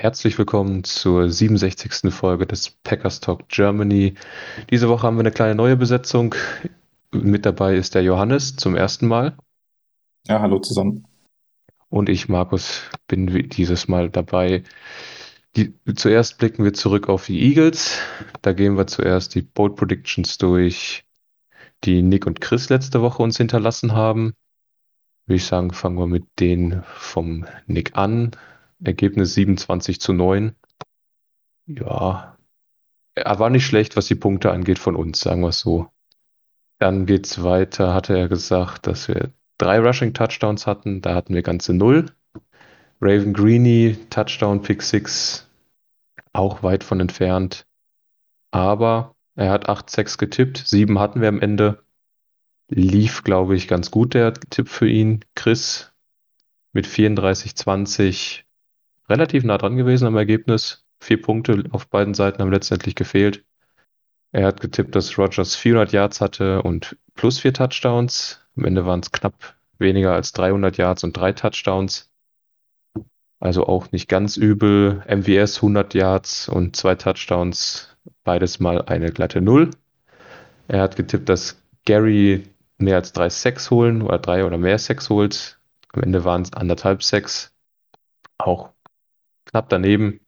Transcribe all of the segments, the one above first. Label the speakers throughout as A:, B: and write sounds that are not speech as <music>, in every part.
A: Herzlich willkommen zur 67. Folge des Packers Talk Germany. Diese Woche haben wir eine kleine neue Besetzung. Mit dabei ist der Johannes zum ersten Mal.
B: Ja, hallo zusammen.
A: Und ich, Markus, bin dieses Mal dabei. Die, zuerst blicken wir zurück auf die Eagles. Da gehen wir zuerst die Bold Predictions durch, die Nick und Chris letzte Woche uns hinterlassen haben. Würde ich sagen, fangen wir mit denen vom Nick an. Ergebnis 27 zu 9. Ja, er war nicht schlecht, was die Punkte angeht von uns, sagen wir es so. Dann geht's weiter, hatte er gesagt, dass wir drei Rushing Touchdowns hatten. Da hatten wir ganze null. Raven Greeny, Touchdown, Pick 6, auch weit von entfernt. Aber er hat 8-6 getippt, 7 hatten wir am Ende. Lief, glaube ich, ganz gut der Tipp für ihn. Chris mit 34-20 relativ nah dran gewesen am Ergebnis. Vier Punkte auf beiden Seiten haben letztendlich gefehlt. Er hat getippt, dass Rogers 400 Yards hatte und plus vier Touchdowns. Am Ende waren es knapp weniger als 300 Yards und drei Touchdowns. Also auch nicht ganz übel. MVS 100 Yards und zwei Touchdowns. Beides mal eine glatte Null. Er hat getippt, dass Gary mehr als drei Sacks holen oder drei oder mehr Sacks holt. Am Ende waren es anderthalb Sacks. Auch knapp daneben.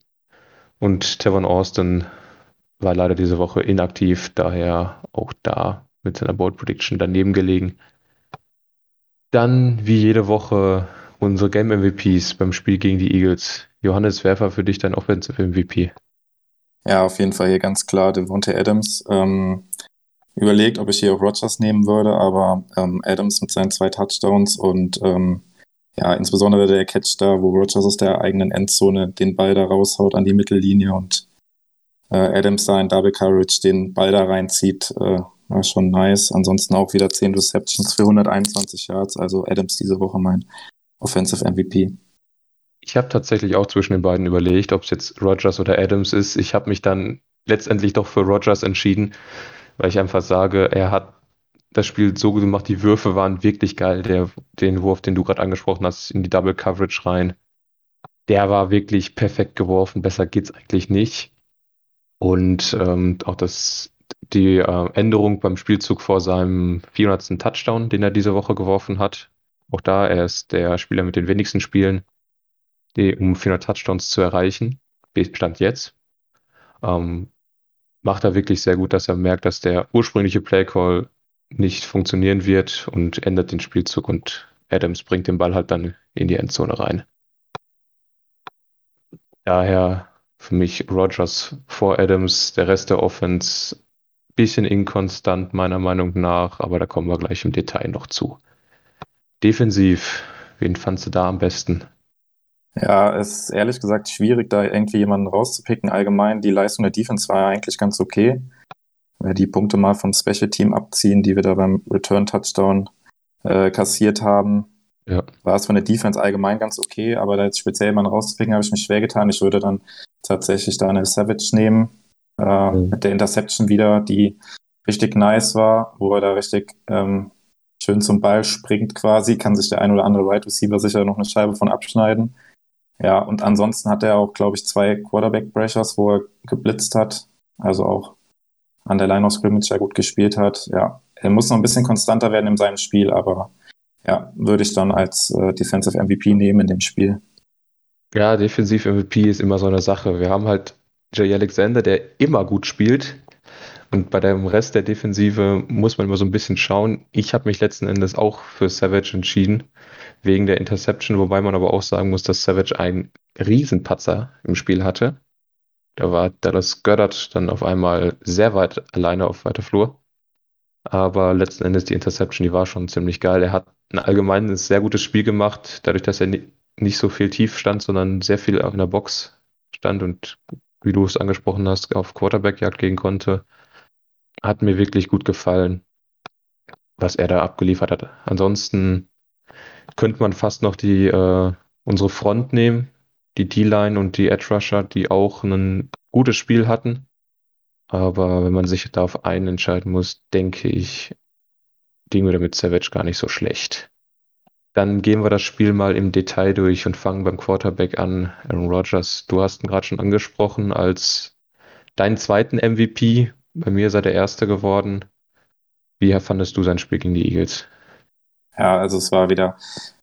A: Und Tevon Austin war leider diese Woche inaktiv, daher auch da mit seiner Bold Prediction daneben gelegen. Dann, wie jede Woche, unsere Game MVPs beim Spiel gegen die Eagles. Johannes Werfer für dich dein Offensive MVP.
B: Ja, auf jeden Fall hier ganz klar Devontae Adams. Ähm, überlegt, ob ich hier auch Rogers nehmen würde, aber ähm, Adams mit seinen zwei Touchdowns und ähm, ja, insbesondere der Catch da, wo Rogers aus der eigenen Endzone den Ball da raushaut an die Mittellinie und äh, Adams da in Double Coverage den Ball da reinzieht, äh, war schon nice. Ansonsten auch wieder 10 Receptions für 121 Yards, also Adams diese Woche mein Offensive MVP.
A: Ich habe tatsächlich auch zwischen den beiden überlegt, ob es jetzt Rogers oder Adams ist. Ich habe mich dann letztendlich doch für Rogers entschieden, weil ich einfach sage, er hat das Spiel so gemacht, die Würfe waren wirklich geil. Der, den Wurf, den du gerade angesprochen hast, in die Double Coverage rein, der war wirklich perfekt geworfen. Besser geht's eigentlich nicht. Und ähm, auch das, die äh, Änderung beim Spielzug vor seinem 400. Touchdown, den er diese Woche geworfen hat. Auch da, er ist der Spieler mit den wenigsten Spielen, die, um 400 Touchdowns zu erreichen. Stand jetzt. Ähm, macht er wirklich sehr gut, dass er merkt, dass der ursprüngliche Playcall nicht funktionieren wird und ändert den Spielzug und Adams bringt den Ball halt dann in die Endzone rein. Daher für mich Rogers vor Adams, der Rest der Offense bisschen inkonstant meiner Meinung nach, aber da kommen wir gleich im Detail noch zu. Defensiv, wen fandst du da am besten?
B: Ja, es ist ehrlich gesagt schwierig, da irgendwie jemanden rauszupicken. Allgemein, die Leistung der Defense war ja eigentlich ganz okay die Punkte mal vom Special Team abziehen, die wir da beim Return Touchdown äh, kassiert haben, ja. war es von der Defense allgemein ganz okay, aber da jetzt speziell jemanden rauszupicken, habe ich mich schwer getan. Ich würde dann tatsächlich Daniel Savage nehmen, äh, mhm. mit der Interception wieder, die richtig nice war, wo er da richtig ähm, schön zum Ball springt quasi, kann sich der ein oder andere Right Receiver sicher noch eine Scheibe von abschneiden. Ja, und ansonsten hat er auch, glaube ich, zwei Quarterback-Brashers, wo er geblitzt hat. Also auch an der Line of Scrimmage ja gut gespielt hat. Ja, er muss noch ein bisschen konstanter werden in seinem Spiel, aber ja, würde ich dann als äh, Defensive MVP nehmen in dem Spiel.
A: Ja, Defensiv MVP ist immer so eine Sache. Wir haben halt Jay Alexander, der immer gut spielt. Und bei dem Rest der Defensive muss man immer so ein bisschen schauen. Ich habe mich letzten Endes auch für Savage entschieden, wegen der Interception, wobei man aber auch sagen muss, dass Savage einen Riesenpatzer im Spiel hatte. Da war Dallas Goddard dann auf einmal sehr weit alleine auf weiter Flur. Aber letzten Endes die Interception, die war schon ziemlich geil. Er hat ein allgemeines sehr gutes Spiel gemacht, dadurch, dass er nicht so viel tief stand, sondern sehr viel auch in der Box stand und wie du es angesprochen hast, auf Quarterback-Jagd gehen konnte. Hat mir wirklich gut gefallen, was er da abgeliefert hat. Ansonsten könnte man fast noch die äh, unsere Front nehmen, die D-Line und die Edge Rusher, die auch ein gutes Spiel hatten. Aber wenn man sich da auf einen entscheiden muss, denke ich, liegen wir damit Savage gar nicht so schlecht. Dann gehen wir das Spiel mal im Detail durch und fangen beim Quarterback an. Aaron Rodgers, du hast ihn gerade schon angesprochen als deinen zweiten MVP. Bei mir ist er der erste geworden. Wie fandest du sein Spiel gegen die Eagles?
B: Ja, also es war wieder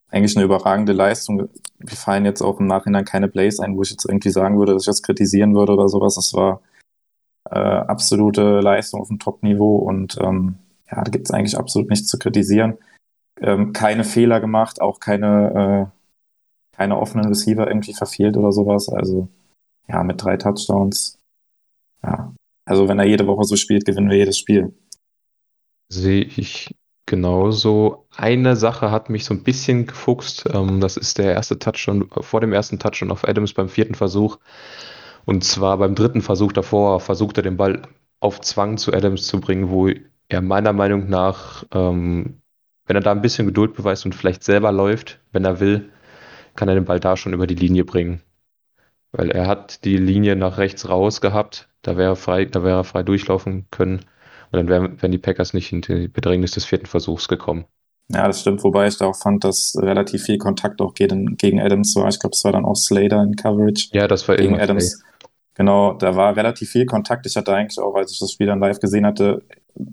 B: eigentlich eine überragende Leistung. Mir fallen jetzt auch im Nachhinein keine Plays ein, wo ich jetzt irgendwie sagen würde, dass ich das kritisieren würde oder sowas. Es war äh, absolute Leistung auf dem Top-Niveau und ähm, ja, da gibt es eigentlich absolut nichts zu kritisieren. Ähm, keine Fehler gemacht, auch keine, äh, keine offenen Receiver irgendwie verfehlt oder sowas. Also ja, mit drei Touchdowns. Ja, also wenn er jede Woche so spielt, gewinnen wir jedes Spiel.
A: Sehe ich genauso. Eine Sache hat mich so ein bisschen gefuchst. Ähm, das ist der erste Touchdown, vor dem ersten Touchdown auf Adams beim vierten Versuch. Und zwar beim dritten Versuch davor versucht er den Ball auf Zwang zu Adams zu bringen, wo er meiner Meinung nach, ähm, wenn er da ein bisschen Geduld beweist und vielleicht selber läuft, wenn er will, kann er den Ball da schon über die Linie bringen. Weil er hat die Linie nach rechts raus gehabt, da wäre er frei, da wäre er frei durchlaufen können. Und dann wären, wären die Packers nicht in die Bedrängnis des vierten Versuchs gekommen.
B: Ja, das stimmt, wobei ich da auch fand, dass relativ viel Kontakt auch gegen, gegen Adams war. Ich glaube, es war dann auch Slater in Coverage.
A: Ja, das war
B: gegen Adams. Play. Genau, da war relativ viel Kontakt. Ich hatte eigentlich auch, als ich das Spiel dann live gesehen hatte,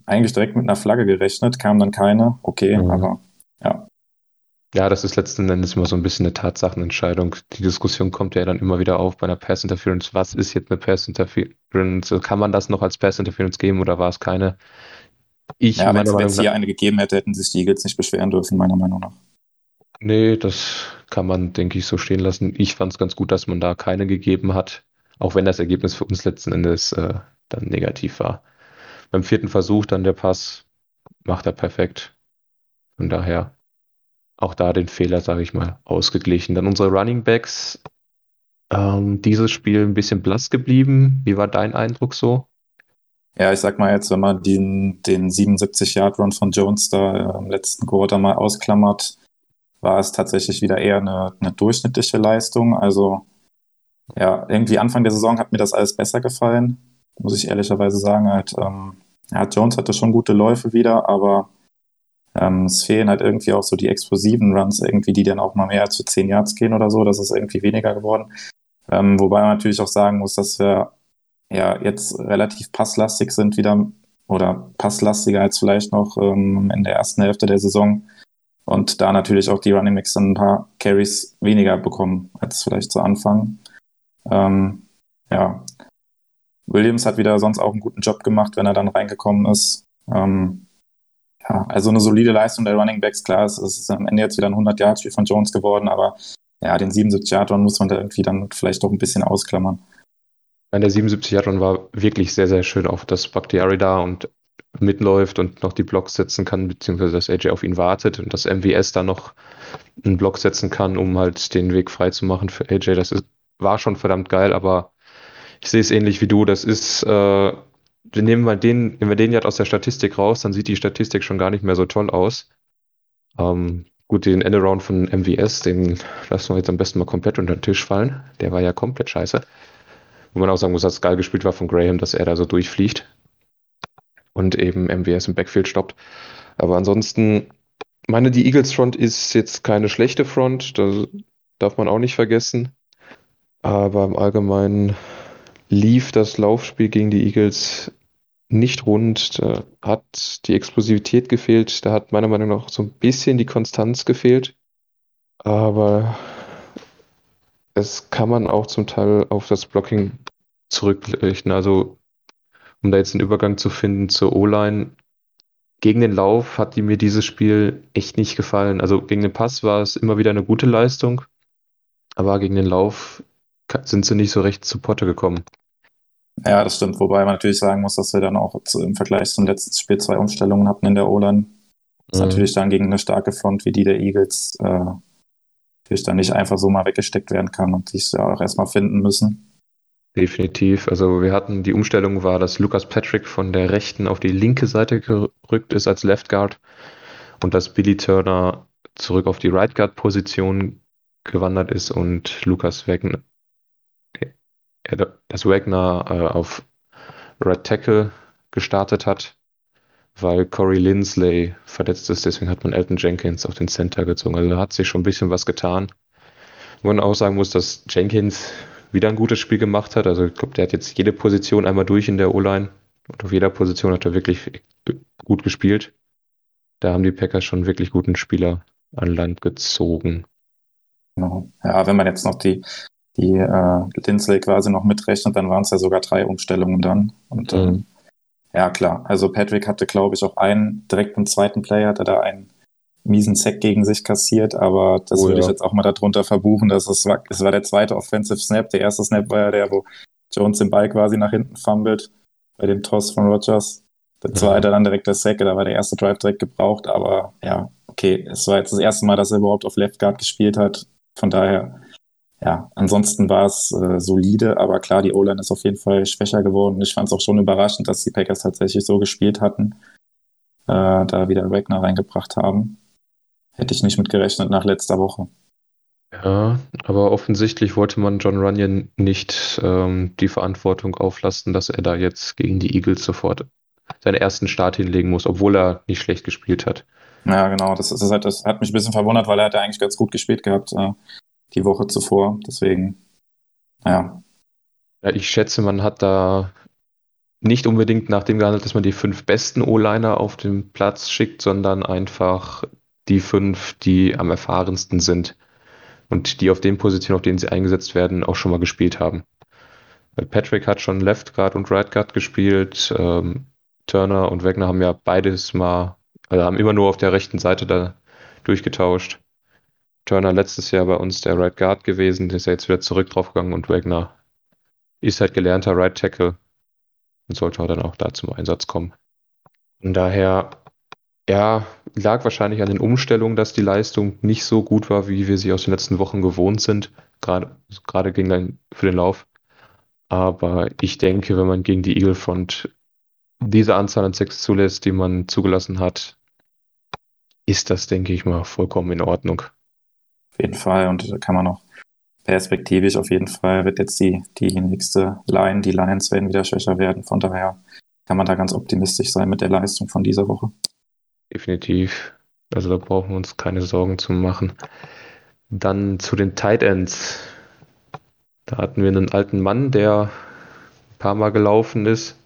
B: eigentlich direkt mit einer Flagge gerechnet, kam dann keine. Okay, mhm. aber ja.
A: Ja, das ist letzten Endes immer so ein bisschen eine Tatsachenentscheidung. Die Diskussion kommt ja dann immer wieder auf bei einer Pass Interference. Was ist jetzt eine Pass Interference? Kann man das noch als Pass Interference geben oder war es keine?
B: Ich, ja, wenn es hier eine gegeben hätte, hätten sich die Eagles nicht beschweren dürfen, meiner Meinung nach.
A: Nee, das kann man, denke ich, so stehen lassen. Ich fand es ganz gut, dass man da keine gegeben hat, auch wenn das Ergebnis für uns letzten Endes äh, dann negativ war. Beim vierten Versuch dann der Pass macht er perfekt. Von daher auch da den Fehler, sage ich mal, ausgeglichen. Dann unsere Running Backs. Ähm, dieses Spiel ein bisschen blass geblieben. Wie war dein Eindruck so?
B: Ja, ich sag mal jetzt, wenn man den, den 77-Yard-Run von Jones da im letzten Quarter mal ausklammert, war es tatsächlich wieder eher eine, eine durchschnittliche Leistung. Also ja, irgendwie Anfang der Saison hat mir das alles besser gefallen, muss ich ehrlicherweise sagen. Halt, ähm, ja, Jones hatte schon gute Läufe wieder, aber ähm, es fehlen halt irgendwie auch so die explosiven Runs irgendwie, die dann auch mal mehr als für 10 Yards gehen oder so. Das ist irgendwie weniger geworden. Ähm, wobei man natürlich auch sagen muss, dass wir ja jetzt relativ passlastig sind wieder oder passlastiger als vielleicht noch ähm, in der ersten Hälfte der Saison. Und da natürlich auch die Running Mix dann ein paar Carries weniger bekommen als vielleicht zu Anfang. Ähm, ja. Williams hat wieder sonst auch einen guten Job gemacht, wenn er dann reingekommen ist. Ähm, ja, also eine solide Leistung der Running Backs, klar, es ist am Ende jetzt wieder ein 100-Yard-Spiel von Jones geworden, aber ja, den 77-Yard-Run muss man da irgendwie dann vielleicht doch ein bisschen ausklammern.
A: Nein, der 77-Yard-Run war wirklich sehr, sehr schön, auch dass Bakhtiari da und mitläuft und noch die Blocks setzen kann, beziehungsweise dass AJ auf ihn wartet und dass MWS da noch einen Block setzen kann, um halt den Weg frei zu machen für AJ. Das ist, war schon verdammt geil, aber ich sehe es ähnlich wie du. Das ist äh, nehmen mal den, nehmen wir den jetzt aus der Statistik raus, dann sieht die Statistik schon gar nicht mehr so toll aus. Ähm, gut, den Endaround von MVS, den lassen wir jetzt am besten mal komplett unter den Tisch fallen. Der war ja komplett scheiße. Wo man auch sagen muss, dass es geil gespielt war von Graham, dass er da so durchfliegt und eben MVS im Backfield stoppt. Aber ansonsten, meine, die Eagles Front ist jetzt keine schlechte Front, das darf man auch nicht vergessen. Aber im Allgemeinen lief das Laufspiel gegen die Eagles nicht rund. Da hat die Explosivität gefehlt. Da hat meiner Meinung nach so ein bisschen die Konstanz gefehlt. Aber es kann man auch zum Teil auf das Blocking zurückrichten. Also, um da jetzt einen Übergang zu finden zur O-Line. Gegen den Lauf hat die mir dieses Spiel echt nicht gefallen. Also gegen den Pass war es immer wieder eine gute Leistung, aber gegen den Lauf sind sie nicht so recht zu Potte gekommen.
B: Ja, das stimmt. Wobei man natürlich sagen muss, dass wir dann auch im Vergleich zum letzten Spiel zwei Umstellungen hatten in der O-Line. Das mhm. natürlich dann gegen eine starke Front wie die der Eagles äh, natürlich dann nicht einfach so mal weggesteckt werden kann und sich ja auch erstmal finden müssen.
A: Definitiv. Also wir hatten die Umstellung war, dass Lucas Patrick von der rechten auf die linke Seite gerückt ist als Left Guard und dass Billy Turner zurück auf die Right Guard Position gewandert ist und Lucas Wagner, dass Wagner äh, auf Red Tackle gestartet hat, weil Corey Lindsley verletzt ist. Deswegen hat man Elton Jenkins auf den Center gezogen. Also da hat sich schon ein bisschen was getan. Wo man auch sagen muss, dass Jenkins wieder ein gutes Spiel gemacht hat. Also ich glaube, der hat jetzt jede Position einmal durch in der O-Line. Und auf jeder Position hat er wirklich gut gespielt. Da haben die Packers schon wirklich guten Spieler an Land gezogen.
B: Genau. Ja, wenn man jetzt noch die, die äh, Lindsley quasi noch mitrechnet, dann waren es ja sogar drei Umstellungen dann. Und mhm. ähm, ja, klar. Also Patrick hatte, glaube ich, auch einen direkt im zweiten Play, hatte da einen miesen Sack gegen sich kassiert, aber das oh, würde ja. ich jetzt auch mal darunter verbuchen, dass es war, es war der zweite Offensive Snap. Der erste Snap war ja der, wo Jones den Ball quasi nach hinten fummelt bei dem Toss von Rogers. Der zweite ja. dann direkt der Sack, da war der erste Drive direkt gebraucht, aber ja, okay, es war jetzt das erste Mal, dass er überhaupt auf Left Guard gespielt hat. Von daher, ja, ansonsten war es äh, solide, aber klar, die O-Line ist auf jeden Fall schwächer geworden. Ich fand es auch schon überraschend, dass die Packers tatsächlich so gespielt hatten, äh, da wieder Wagner reingebracht haben. Hätte ich nicht mit gerechnet nach letzter Woche.
A: Ja, aber offensichtlich wollte man John Runyon nicht ähm, die Verantwortung auflasten, dass er da jetzt gegen die Eagles sofort seinen ersten Start hinlegen muss, obwohl er nicht schlecht gespielt hat.
B: Ja, genau. Das, ist halt, das hat mich ein bisschen verwundert, weil er hat ja eigentlich ganz gut gespielt gehabt äh, die Woche zuvor. Deswegen, ja.
A: ja. Ich schätze, man hat da nicht unbedingt nach dem gehandelt, dass man die fünf besten O-Liner auf den Platz schickt, sondern einfach die fünf, die am erfahrensten sind und die auf den Positionen, auf denen sie eingesetzt werden, auch schon mal gespielt haben. Patrick hat schon Left Guard und Right Guard gespielt. Ähm, Turner und Wegner haben ja beides mal, also haben immer nur auf der rechten Seite da durchgetauscht. Turner letztes Jahr bei uns der Right Guard gewesen, ist ja jetzt wieder zurück draufgegangen und Wegner ist halt gelernter Right Tackle und sollte auch dann auch da zum Einsatz kommen. Von daher ja, lag wahrscheinlich an den Umstellungen, dass die Leistung nicht so gut war, wie wir sie aus den letzten Wochen gewohnt sind, gerade, gerade gegen den, für den Lauf. Aber ich denke, wenn man gegen die Eagle Front diese Anzahl an Sex zulässt, die man zugelassen hat, ist das, denke ich mal, vollkommen in Ordnung.
B: Auf jeden Fall. Und da kann man auch perspektivisch auf jeden Fall wird jetzt die, die nächste Line, die Lions werden wieder schwächer werden. Von daher kann man da ganz optimistisch sein mit der Leistung von dieser Woche.
A: Definitiv. Also da brauchen wir uns keine Sorgen zu machen. Dann zu den Tight Ends. Da hatten wir einen alten Mann, der ein paar Mal gelaufen ist.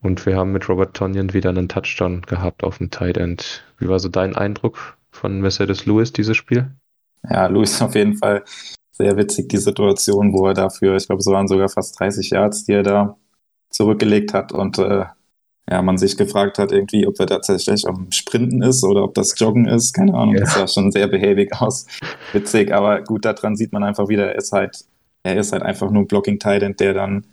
A: Und wir haben mit Robert Tonyan wieder einen Touchdown gehabt auf dem Tight End. Wie war so dein Eindruck von Mercedes Lewis, dieses Spiel?
B: Ja, Lewis auf jeden Fall sehr witzig, die Situation, wo er dafür, ich glaube, es waren sogar fast 30 Yards, die er da zurückgelegt hat und äh, ja, man sich gefragt hat, irgendwie, ob er tatsächlich am Sprinten ist oder ob das Joggen ist. Keine Ahnung, ja. das sah schon sehr behäbig <laughs> aus. Witzig, aber gut, daran sieht man einfach wieder, er ist halt, er ist halt einfach nur ein Blocking Titan, der dann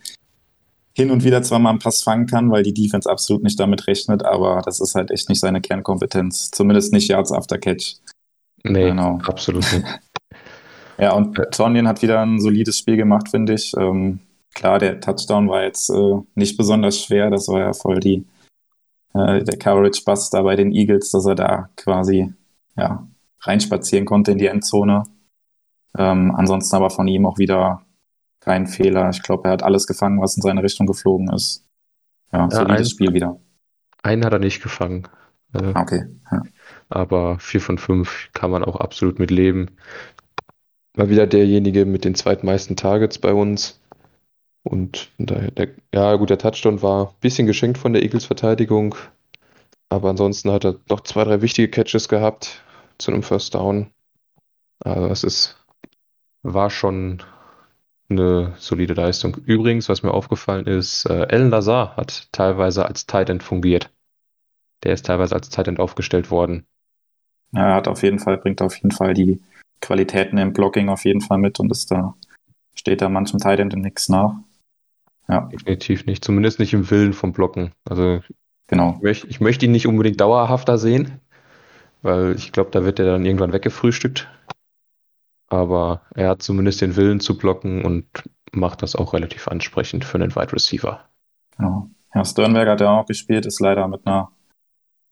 B: hin und wieder zwar mal einen Pass fangen kann, weil die Defense absolut nicht damit rechnet, aber das ist halt echt nicht seine Kernkompetenz. Zumindest nicht Yards after Catch.
A: Nee, genau. absolut nicht. <laughs>
B: ja, und Tonyan hat wieder ein solides Spiel gemacht, finde ich. Ähm, klar, der Touchdown war jetzt äh, nicht besonders schwer. Das war ja voll die, äh, der Coverage-Bust da bei den Eagles, dass er da quasi ja, reinspazieren konnte in die Endzone. Ähm, ansonsten aber von ihm auch wieder kein Fehler. Ich glaube, er hat alles gefangen, was in seine Richtung geflogen ist. Ja, ja solides ein, Spiel wieder.
A: Einen hat er nicht gefangen.
B: Äh, okay. Ja.
A: Aber vier von fünf kann man auch absolut mit leben. War wieder derjenige mit den zweitmeisten Targets bei uns. Und daher, der, ja gut, der Touchdown war ein bisschen geschenkt von der Eagles Verteidigung, aber ansonsten hat er noch zwei, drei wichtige Catches gehabt zu einem First Down. Also es ist, war schon eine solide Leistung. Übrigens, was mir aufgefallen ist, äh, Alan Lazar hat teilweise als Tight End fungiert. Der ist teilweise als Tight End aufgestellt worden.
B: Ja, er hat auf jeden Fall, bringt auf jeden Fall die Qualitäten im Blocking auf jeden Fall mit und ist da, steht da manchem Tight End nichts nach.
A: Ja. Definitiv nicht. Zumindest nicht im Willen vom Blocken. Also
B: genau.
A: ich, möchte, ich möchte ihn nicht unbedingt dauerhafter sehen, weil ich glaube, da wird er dann irgendwann weggefrühstückt. Aber er hat zumindest den Willen zu blocken und macht das auch relativ ansprechend für einen Wide Receiver.
B: Genau. Ja, Sternberg hat ja auch gespielt, ist leider mit einer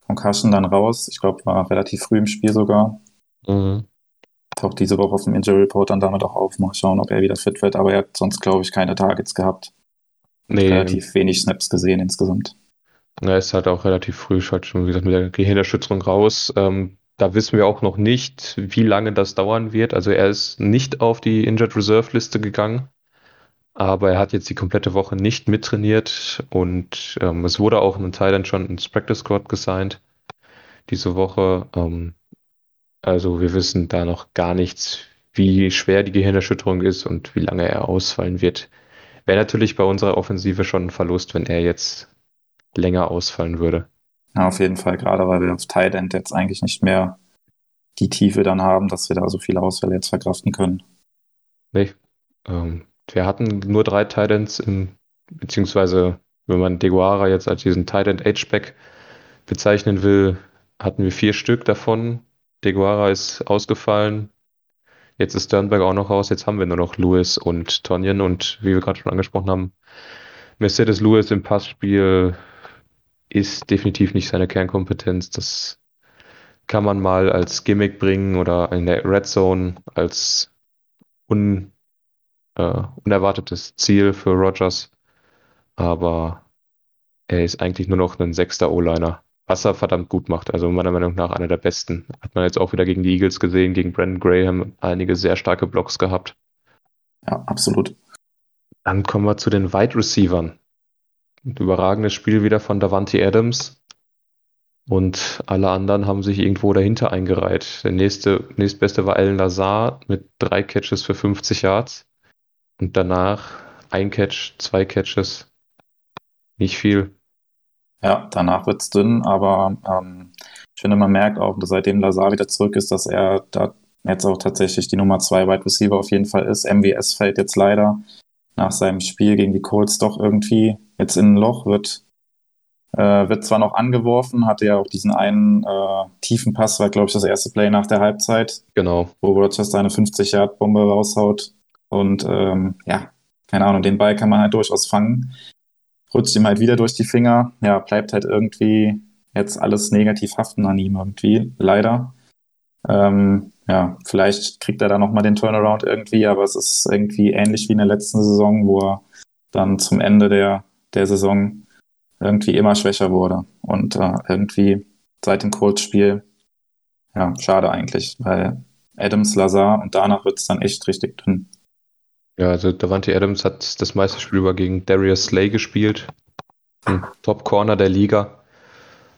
B: Concussion dann raus. Ich glaube, war relativ früh im Spiel sogar. Mhm. Taucht diese Woche auf dem Injury Report dann damit auch auf. Mal schauen, ob er wieder fit wird. Aber er hat sonst, glaube ich, keine Targets gehabt. Nee. Relativ wenig Snaps gesehen insgesamt.
A: Er ist halt auch relativ früh schon, wie gesagt, mit der Gehirnerschütterung raus. Ähm, da wissen wir auch noch nicht, wie lange das dauern wird. Also er ist nicht auf die Injured Reserve Liste gegangen, aber er hat jetzt die komplette Woche nicht mittrainiert und ähm, es wurde auch ein Thailand schon ins Practice Squad gesigned diese Woche. Ähm, also wir wissen da noch gar nichts, wie schwer die Gehirnerschütterung ist und wie lange er ausfallen wird. Wäre natürlich bei unserer Offensive schon ein Verlust, wenn er jetzt länger ausfallen würde.
B: Ja, auf jeden Fall, gerade weil wir auf End jetzt eigentlich nicht mehr die Tiefe dann haben, dass wir da so viele Ausfälle jetzt verkraften können.
A: Nee. Ähm, wir hatten nur drei Tight Ends im, beziehungsweise wenn man Deguara jetzt als diesen Tight End H-Back bezeichnen will, hatten wir vier Stück davon. Deguara ist ausgefallen. Jetzt ist Sternberg auch noch raus. Jetzt haben wir nur noch Lewis und Tonyan und wie wir gerade schon angesprochen haben, Mercedes Lewis im Passspiel ist definitiv nicht seine Kernkompetenz. Das kann man mal als Gimmick bringen oder in der Red Zone als un, äh, unerwartetes Ziel für Rogers. Aber er ist eigentlich nur noch ein sechster O-Liner, was er verdammt gut macht. Also meiner Meinung nach einer der besten. Hat man jetzt auch wieder gegen die Eagles gesehen, gegen Brandon Graham einige sehr starke Blocks gehabt.
B: Ja, absolut.
A: Dann kommen wir zu den Wide Receivern. Ein überragendes Spiel wieder von Davante Adams. Und alle anderen haben sich irgendwo dahinter eingereiht. Der nächste, nächstbeste war Alan Lazar mit drei Catches für 50 Yards. Und danach ein Catch, zwei Catches. Nicht viel.
B: Ja, danach wird es dünn, aber ähm, ich finde, man merkt auch, seitdem Lazar wieder zurück ist, dass er da jetzt auch tatsächlich die Nummer zwei Wide Receiver auf jeden Fall ist. MWS fällt jetzt leider nach seinem Spiel gegen die Colts doch irgendwie jetzt in ein Loch, wird, äh, wird zwar noch angeworfen, hatte ja auch diesen einen äh, tiefen Pass, war glaube ich das erste Play nach der Halbzeit.
A: Genau.
B: Wo Rogers seine 50-Yard-Bombe raushaut. Und ähm, ja, keine Ahnung, den Ball kann man halt durchaus fangen. Rutscht ihm halt wieder durch die Finger. Ja, bleibt halt irgendwie jetzt alles negativ haften an ihm irgendwie, leider. Ähm, ja, vielleicht kriegt er da nochmal den Turnaround irgendwie, aber es ist irgendwie ähnlich wie in der letzten Saison, wo er dann zum Ende der, der Saison irgendwie immer schwächer wurde. Und äh, irgendwie seit dem Colts-Spiel, ja, schade eigentlich, weil Adams, Lazar und danach wird es dann echt richtig dünn.
A: Ja, also Davante Adams hat das meiste Spiel über gegen Darius Slay gespielt. Top Corner der Liga.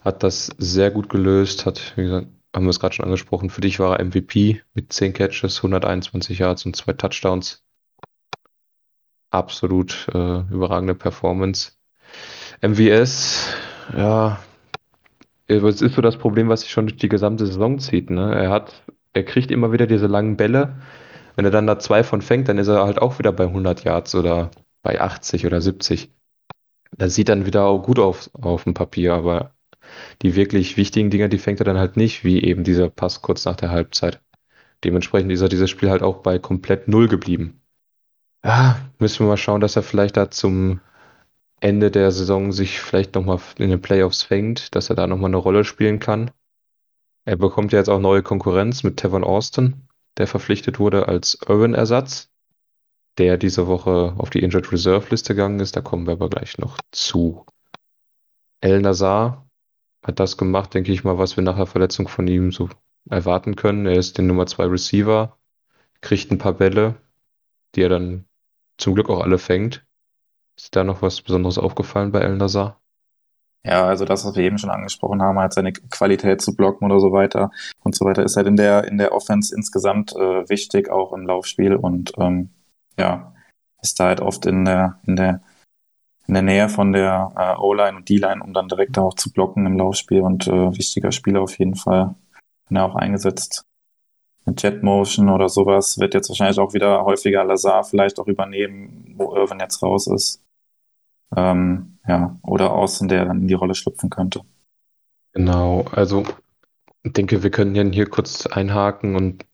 A: Hat das sehr gut gelöst, hat, wie gesagt, haben wir es gerade schon angesprochen, für dich war er MVP mit 10 Catches, 121 Yards und zwei Touchdowns. Absolut äh, überragende Performance. MVS, ja, es ist so das Problem, was sich schon durch die gesamte Saison zieht. Ne? Er hat, er kriegt immer wieder diese langen Bälle. Wenn er dann da zwei von fängt, dann ist er halt auch wieder bei 100 Yards oder bei 80 oder 70. Das sieht dann wieder auch gut auf, auf dem Papier, aber die wirklich wichtigen Dinger, die fängt er dann halt nicht, wie eben dieser Pass kurz nach der Halbzeit. Dementsprechend ist er dieses Spiel halt auch bei komplett Null geblieben. Ja, müssen wir mal schauen, dass er vielleicht da zum Ende der Saison sich vielleicht nochmal in den Playoffs fängt, dass er da nochmal eine Rolle spielen kann. Er bekommt ja jetzt auch neue Konkurrenz mit Tevon Austin, der verpflichtet wurde als Irwin-Ersatz, der diese Woche auf die Injured Reserve Liste gegangen ist. Da kommen wir aber gleich noch zu. El Nazar hat das gemacht, denke ich mal, was wir nach der Verletzung von ihm so erwarten können. Er ist der Nummer 2 Receiver, kriegt ein paar Bälle, die er dann zum Glück auch alle fängt. Ist da noch was Besonderes aufgefallen bei El Nazar?
B: Ja, also das, was wir eben schon angesprochen haben, halt seine Qualität zu blocken oder so weiter und so weiter, ist halt in der, in der Offense insgesamt äh, wichtig, auch im Laufspiel und ähm, ja, ist da halt oft in der, in der in der Nähe von der äh, O-Line und D-Line, um dann direkt auch zu blocken im Laufspiel und äh, wichtiger Spieler auf jeden Fall, wenn er auch eingesetzt. Mit Jet Motion oder sowas wird jetzt wahrscheinlich auch wieder häufiger Lazar vielleicht auch übernehmen, wo Irvin jetzt raus ist. Ähm, ja, oder Außen, der dann in die Rolle schlüpfen könnte.
A: Genau, also ich denke, wir können hier kurz einhaken und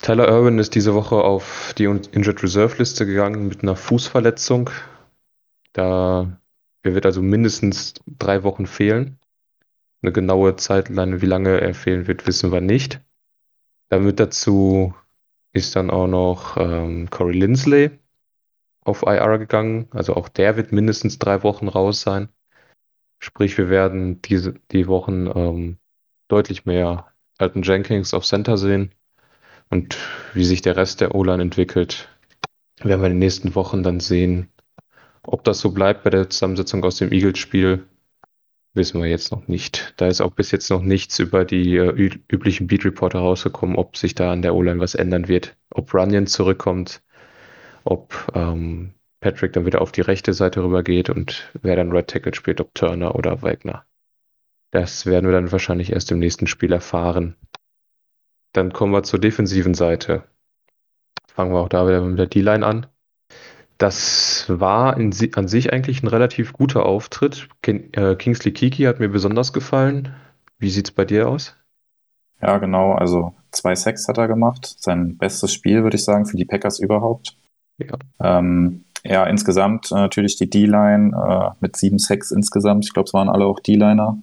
A: Tyler Irwin ist diese Woche auf die Injured Reserve Liste gegangen mit einer Fußverletzung. Da er wird also mindestens drei Wochen fehlen. Eine genaue Zeitline, wie lange er fehlen wird, wissen wir nicht. Damit dazu ist dann auch noch ähm, Corey Lindsley auf IR gegangen. Also auch der wird mindestens drei Wochen raus sein. Sprich, wir werden diese die Wochen ähm, deutlich mehr Alton Jenkins auf Center sehen. Und wie sich der Rest der O-Line entwickelt, werden wir in den nächsten Wochen dann sehen. Ob das so bleibt bei der Zusammensetzung aus dem Eagles-Spiel, wissen wir jetzt noch nicht. Da ist auch bis jetzt noch nichts über die äh, üblichen Beat-Reporter rausgekommen, ob sich da an der O-Line was ändern wird. Ob Runyon zurückkommt, ob ähm, Patrick dann wieder auf die rechte Seite rüber geht und wer dann Red Tackle spielt, ob Turner oder Wagner. Das werden wir dann wahrscheinlich erst im nächsten Spiel erfahren. Dann kommen wir zur defensiven Seite. Fangen wir auch da wieder mit der D-Line an. Das war in, an sich eigentlich ein relativ guter Auftritt. Äh, Kingsley Kiki hat mir besonders gefallen. Wie sieht es bei dir aus?
B: Ja, genau. Also zwei Sacks hat er gemacht. Sein bestes Spiel, würde ich sagen, für die Packers überhaupt. Ja, ähm, ja insgesamt äh, natürlich die D-Line äh, mit sieben Sacks insgesamt. Ich glaube, es waren alle auch D-Liner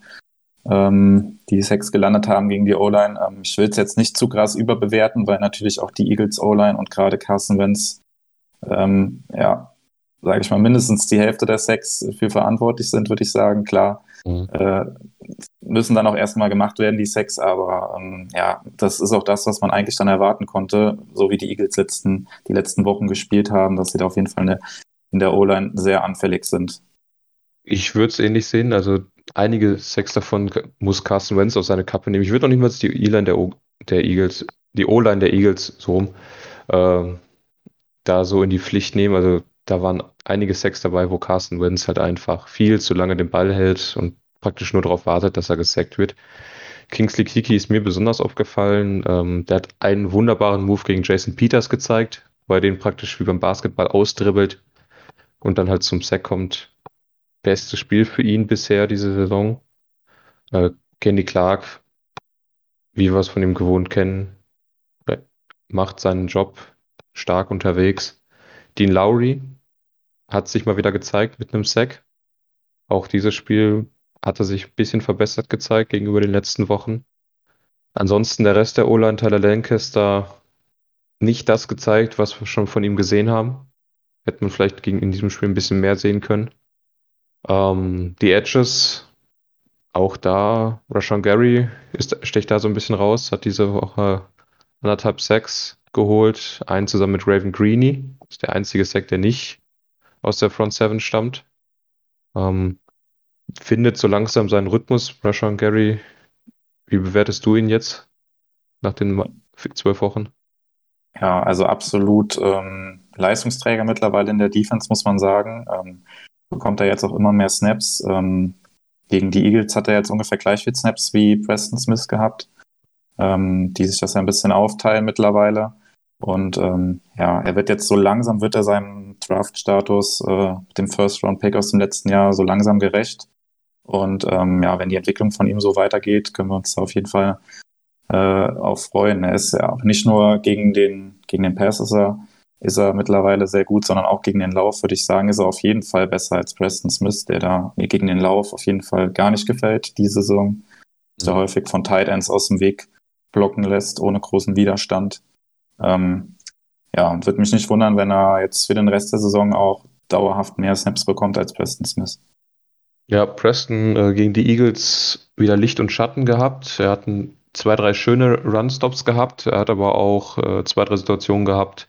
B: ähm, die Sex gelandet haben gegen die O-Line. Ähm, ich will es jetzt nicht zu krass überbewerten, weil natürlich auch die Eagles O-Line und gerade Carson Wentz, ähm, ja, sage ich mal, mindestens die Hälfte der Sex für verantwortlich sind, würde ich sagen. Klar, mhm. äh, müssen dann auch erstmal gemacht werden, die Sex, aber ähm, ja, das ist auch das, was man eigentlich dann erwarten konnte, so wie die Eagles letzten, die letzten Wochen gespielt haben, dass sie da auf jeden Fall eine, in der O-Line sehr anfällig sind.
A: Ich würde es ähnlich sehen. Also einige Sex davon muss Carson Wentz auf seine Kappe nehmen. Ich würde noch nicht mal die E-Line der, der, Eagles, die O-Line der Eagles so rum, äh, da so in die Pflicht nehmen. Also da waren einige Sex dabei, wo Carson Wentz halt einfach viel zu lange den Ball hält und praktisch nur darauf wartet, dass er gesackt wird. Kingsley Kiki ist mir besonders aufgefallen. Ähm, der hat einen wunderbaren Move gegen Jason Peters gezeigt, wo er den praktisch wie beim Basketball ausdribbelt und dann halt zum Sack kommt bestes Spiel für ihn bisher diese Saison. Äh, Kenny Clark, wie wir es von ihm gewohnt kennen, macht seinen Job stark unterwegs. Dean Lowry hat sich mal wieder gezeigt mit einem Sack. Auch dieses Spiel hat er sich ein bisschen verbessert gezeigt gegenüber den letzten Wochen. Ansonsten der Rest der O-Line, Tyler Lancaster, nicht das gezeigt, was wir schon von ihm gesehen haben. Hätten wir vielleicht gegen in diesem Spiel ein bisschen mehr sehen können. Ähm, die Edges, auch da, Rashawn Gary ist, stecht da so ein bisschen raus, hat diese Woche anderthalb Sacks geholt, einen zusammen mit Raven Greeny. ist der einzige Sack, der nicht aus der Front Seven stammt. Ähm, findet so langsam seinen Rhythmus, Rashawn Gary. Wie bewertest du ihn jetzt nach den zwölf Wochen?
B: Ja, also absolut ähm, Leistungsträger mittlerweile in der Defense, muss man sagen. Ähm, bekommt er jetzt auch immer mehr Snaps. Ähm, gegen die Eagles hat er jetzt ungefähr gleich viel Snaps wie Preston Smith gehabt, ähm, die sich das ein bisschen aufteilen mittlerweile. Und ähm, ja, er wird jetzt so langsam, wird er seinem Draft-Status, äh, dem First-Round-Pick aus dem letzten Jahr, so langsam gerecht. Und ähm, ja, wenn die Entwicklung von ihm so weitergeht, können wir uns auf jeden Fall äh, auch freuen. Er ist ja auch nicht nur gegen den, gegen den Pass ist er ist er mittlerweile sehr gut, sondern auch gegen den Lauf würde ich sagen, ist er auf jeden Fall besser als Preston Smith, der da mir gegen den Lauf auf jeden Fall gar nicht gefällt, die Saison. Der mhm. häufig von Tight Ends aus dem Weg blocken lässt, ohne großen Widerstand. Ähm, ja, und würde mich nicht wundern, wenn er jetzt für den Rest der Saison auch dauerhaft mehr Snaps bekommt als Preston Smith.
A: Ja, Preston äh, gegen die Eagles wieder Licht und Schatten gehabt. Er hat ein, zwei, drei schöne Runstops gehabt. Er hat aber auch äh, zwei, drei Situationen gehabt,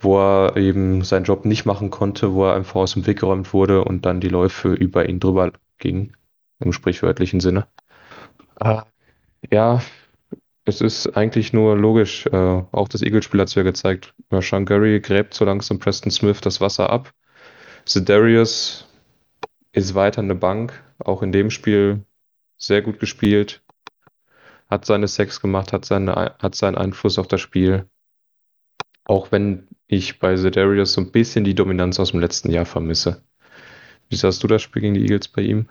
A: wo er eben seinen Job nicht machen konnte, wo er einfach aus dem Weg geräumt wurde und dann die Läufe über ihn drüber gingen, im sprichwörtlichen Sinne. Äh, ja, es ist eigentlich nur logisch. Äh, auch das Eagles-Spiel hat es ja gezeigt. Sean Gary gräbt so langsam Preston Smith das Wasser ab. Zedarius ist weiter eine Bank, auch in dem Spiel sehr gut gespielt, hat seine Sex gemacht, hat, seine, hat seinen Einfluss auf das Spiel. Auch wenn ich bei Zedarius so ein bisschen die Dominanz aus dem letzten Jahr vermisse. Wie sahst du das Spiel gegen die Eagles bei ihm?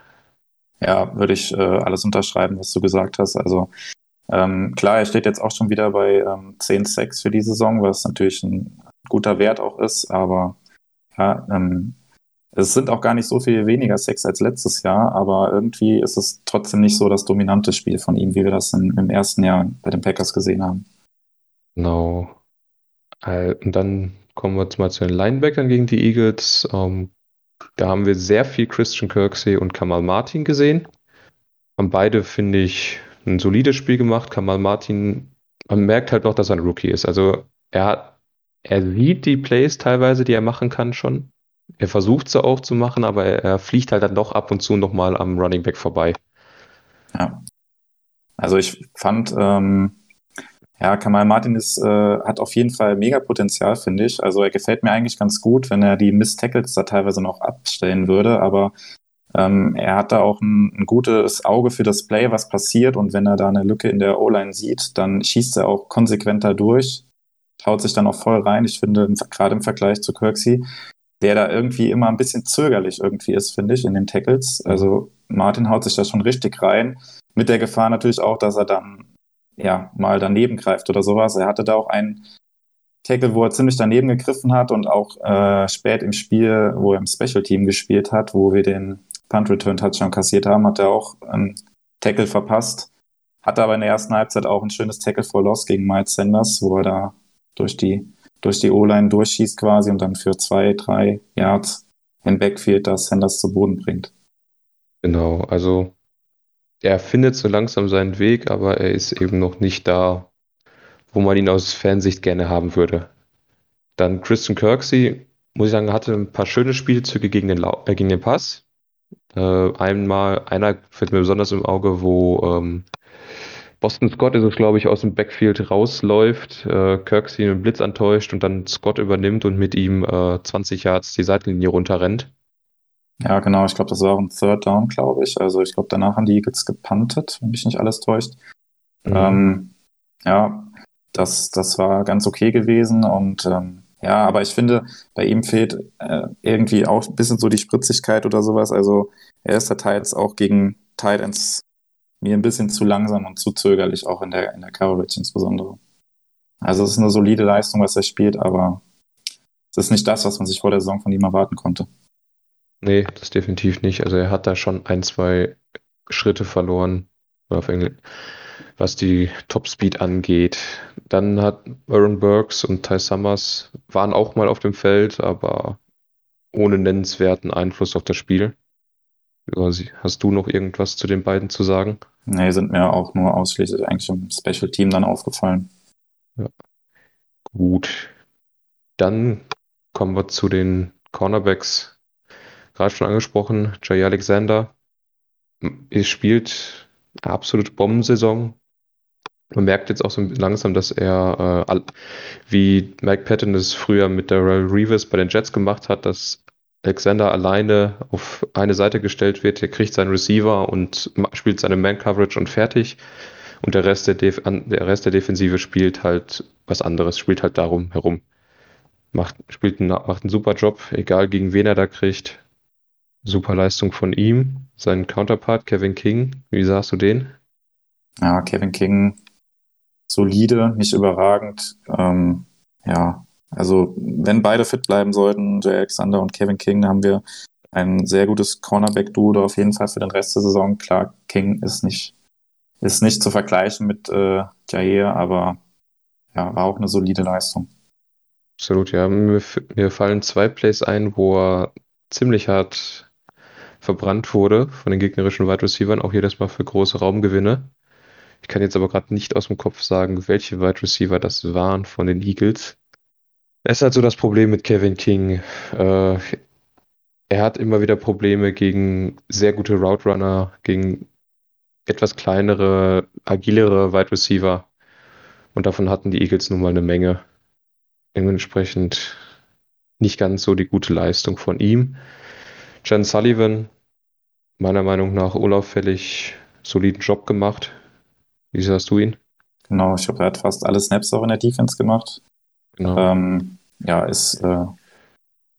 B: Ja, würde ich äh, alles unterschreiben, was du gesagt hast. Also Ähm, klar, er steht jetzt auch schon wieder bei ähm, 10 Sacks für die Saison, was natürlich ein guter Wert auch ist, aber ja, ähm, es sind auch gar nicht so viel weniger Sex als letztes Jahr, aber irgendwie ist es trotzdem nicht so das dominante Spiel von ihm, wie wir das in, im ersten Jahr bei den Packers gesehen haben.
A: Genau. Äh, und dann kommen wir mal zu den Linebackern gegen die Eagles. Ähm, da haben wir sehr viel Christian Kirksey und Kamal Martin gesehen. Haben beide, finde ich, ein solides Spiel gemacht. Kamal Martin, man merkt halt noch, dass er ein Rookie ist. Also er hat, er sieht die Plays teilweise, die er machen kann schon. Er versucht sie auch zu machen, aber er, er fliegt halt dann doch ab und zu nochmal am Running Back vorbei.
B: Ja. Also ich fand, ähm, ja, Kamal Martin ist, äh, hat auf jeden Fall mega Potenzial, finde ich. Also er gefällt mir eigentlich ganz gut, wenn er die Miss-Tackles da teilweise noch abstellen würde, aber ähm, er hat da auch ein, ein, gutes Auge für das Play, was passiert und wenn er da eine Lücke in der O-Line sieht, dann schießt er auch konsequenter durch, traut sich dann auch voll rein. Ich finde, gerade im Vergleich zu Kirksey, der da irgendwie immer ein bisschen zögerlich irgendwie ist, finde ich, in den Tackles. Also Martin haut sich da schon richtig rein, mit der Gefahr natürlich auch, dass er dann ja mal daneben greift oder sowas. Er hatte da auch einen Tackle, wo er ziemlich daneben gegriffen hat und auch äh, spät im Spiel, wo er im Special Team gespielt hat, wo wir den Punt Return Touchdown kassiert haben, hat er auch einen Tackle verpasst. Hatte aber in der ersten Halbzeit auch ein schönes Tackle for Loss gegen Miles Sanders, wo er da durch die durch die O-Line durchschießt quasi und dann für zwei, drei Yards im Backfield das Sanders zu Boden bringt.
A: Genau, also er findet so langsam seinen Weg, aber er ist eben noch nicht da, wo man ihn aus Fansicht gerne haben würde. Dann Christian Kirksey, muss ich sagen, hatte ein paar schöne Spielzüge gegen den, äh, gegen den Pass. Äh, einmal, einer fällt mir besonders im Auge, wo ähm, Boston Scott ist es, glaube ich, aus dem Backfield rausläuft, äh, Kirksey einen Blitz antäuscht und dann Scott übernimmt und mit ihm äh, 20 Yards die Seitenlinie runterrennt.
B: Ja, genau. Ich glaube, das war ein Third Down, glaube ich. Also ich glaube, danach haben die Eagles gepuntet, wenn mich nicht alles täuscht. Mhm. Ähm, ja, das, das war ganz okay gewesen und ähm, ja, aber ich finde, bei ihm fehlt äh, irgendwie auch ein bisschen so die Spritzigkeit oder sowas. Also er ist da teils auch gegen Titans mir ein bisschen zu langsam und zu zögerlich, auch in der, in der Coverage insbesondere. Also es ist eine solide Leistung, was er spielt, aber es ist nicht das, was man sich vor der Saison von ihm erwarten konnte.
A: Nee, das definitiv nicht. Also er hat da schon ein, zwei Schritte verloren, was die Topspeed angeht. Dann hat Aaron Burks und Ty Summers waren auch mal auf dem Feld, aber ohne nennenswerten Einfluss auf das Spiel. Hast du noch irgendwas zu den beiden zu sagen?
B: Nee, sind mir auch nur ausschließlich eigentlich im Special Team dann aufgefallen.
A: Ja. Gut. Dann kommen wir zu den Cornerbacks. Gerade schon angesprochen, Jay Alexander. Er spielt eine absolute Bombensaison. Man merkt jetzt auch so langsam, dass er, äh, wie Mike Patton es früher mit Darrell Reeves bei den Jets gemacht hat, dass Alexander alleine auf eine Seite gestellt wird, er kriegt seinen Receiver und spielt seine Man-Coverage und fertig. Und der Rest der, Def der Rest der Defensive spielt halt was anderes, spielt halt darum herum. Macht, spielt einen, macht einen super Job, egal gegen wen er da kriegt. Super Leistung von ihm. Sein Counterpart, Kevin King, wie sahst du den?
B: Ja, Kevin King, solide, nicht überragend. Ähm, ja, also wenn beide fit bleiben sollten, Jay Alexander und Kevin King, haben wir ein sehr gutes Cornerback-Duo auf jeden Fall für den Rest der Saison. Klar, King ist nicht, ist nicht zu vergleichen mit äh, Jair, aber ja, war auch eine solide Leistung.
A: Absolut, ja. Mir, mir fallen zwei Plays ein, wo er ziemlich hart verbrannt wurde von den gegnerischen Wide Receivers, auch jedes Mal für große Raumgewinne. Ich kann jetzt aber gerade nicht aus dem Kopf sagen, welche Wide Receiver das waren von den Eagles. Es ist halt so das Problem mit Kevin King. Äh, er hat immer wieder Probleme gegen sehr gute Route Runner, gegen etwas kleinere, agilere Wide Receiver. Und davon hatten die Eagles nun mal eine Menge. Dementsprechend nicht ganz so die gute Leistung von ihm. Jen Sullivan, meiner Meinung nach unauffällig soliden Job gemacht. Wie sahst du ihn?
B: Genau, ich glaube, er hat fast alle Snaps auch in der Defense gemacht. Genau. Ähm, ja, ist äh,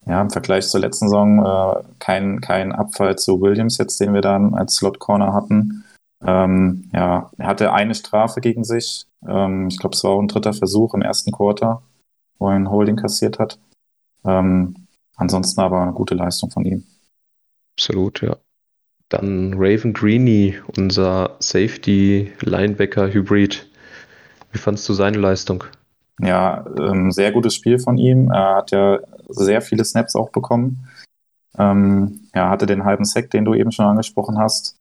B: ja im Vergleich zur letzten Saison äh, kein, kein Abfall zu Williams jetzt, den wir dann als Slot Corner hatten. Ähm, ja, er hatte eine Strafe gegen sich. Ähm, ich glaube, es war auch ein dritter Versuch im ersten Quarter, wo er ein Holding kassiert hat. Ähm, ansonsten aber eine gute Leistung von ihm.
A: Absolut, ja. Dann Raven Greeny, unser Safety Linebacker Hybrid. Wie fandst du seine Leistung?
B: Ja, ähm, sehr gutes Spiel von ihm. Er hat ja sehr viele Snaps auch bekommen. Ähm, ja, hatte den halben Sack, den du eben schon angesprochen hast.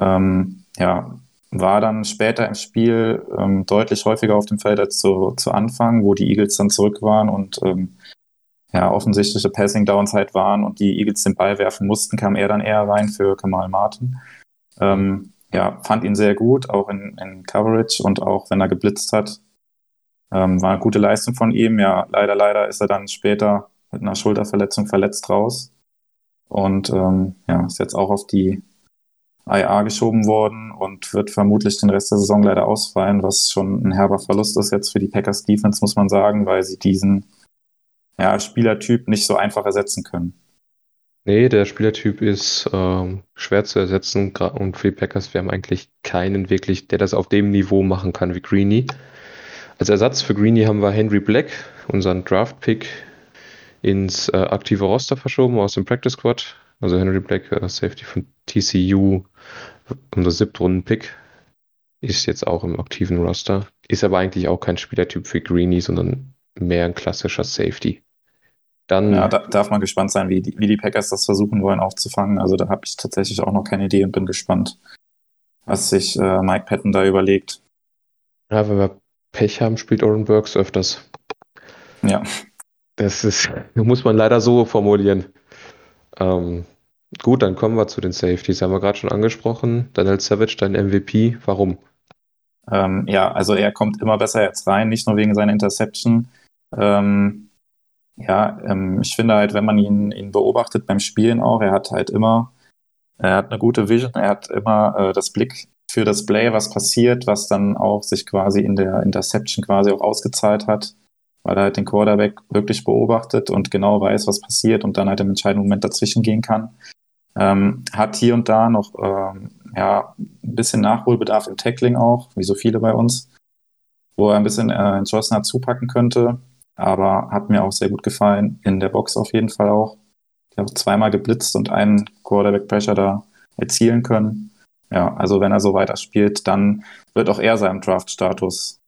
B: Ähm, ja, war dann später im Spiel ähm, deutlich häufiger auf dem Feld als zu, zu Anfang, wo die Eagles dann zurück waren und ähm, ja, offensichtliche Passing Downs halt waren und die Eagles den Ball werfen mussten, kam er dann eher rein für Kamal Martin. Ähm, ja, fand ihn sehr gut, auch in, in Coverage und auch wenn er geblitzt hat. Ähm, war eine gute Leistung von ihm. Ja, leider, leider ist er dann später mit einer Schulterverletzung verletzt raus. Und ähm, ja, ist jetzt auch auf die IA geschoben worden und wird vermutlich den Rest der Saison leider ausfallen, was schon ein herber Verlust ist jetzt für die Packers Defense, muss man sagen, weil sie diesen ja, Spielertyp nicht so einfach ersetzen können.
A: Nee, der Spielertyp ist ähm, schwer zu ersetzen und für die Packers, wir haben eigentlich keinen wirklich, der das auf dem Niveau machen kann wie Greeny. Als Ersatz für Greeny haben wir Henry Black, unseren Draft-Pick, ins äh, aktive Roster verschoben aus dem Practice Squad. Also Henry Black, äh, Safety von TCU, unser Siebtrunden-Pick, ist jetzt auch im aktiven Roster. Ist aber eigentlich auch kein Spielertyp für Greeny, sondern mehr ein klassischer Safety.
B: Dann ja, da darf man gespannt sein, wie die, wie die Packers das versuchen wollen aufzufangen. Also da habe ich tatsächlich auch noch keine Idee und bin gespannt, was sich äh, Mike Patton da überlegt.
A: Ja, wenn wir Pech haben, spielt Oren Burks öfters.
B: Ja.
A: Das ist, <laughs> muss man leider so formulieren. Ähm, gut, dann kommen wir zu den Safeties. Haben wir gerade schon angesprochen. Daniel Savage, dein MVP. Warum?
B: Ähm, ja, also er kommt immer besser jetzt rein, nicht nur wegen seiner Interception. Ähm, ja, ähm, ich finde halt, wenn man ihn, ihn beobachtet beim Spielen auch, er hat halt immer, er hat eine gute Vision, er hat immer äh, das Blick für das Play, was passiert, was dann auch sich quasi in der Interception quasi auch ausgezahlt hat, weil er halt den Quarterback wirklich beobachtet und genau weiß, was passiert und dann halt im entscheidenden Moment dazwischen gehen kann. Ähm, hat hier und da noch ähm, ja, ein bisschen Nachholbedarf im Tackling auch, wie so viele bei uns, wo er ein bisschen äh, entschlossener zupacken könnte, aber hat mir auch sehr gut gefallen, in der Box auf jeden Fall auch. Ich habe zweimal geblitzt und einen Quarterback-Pressure da erzielen können. Ja, also wenn er so weiterspielt, dann wird auch er seinem Draft-Status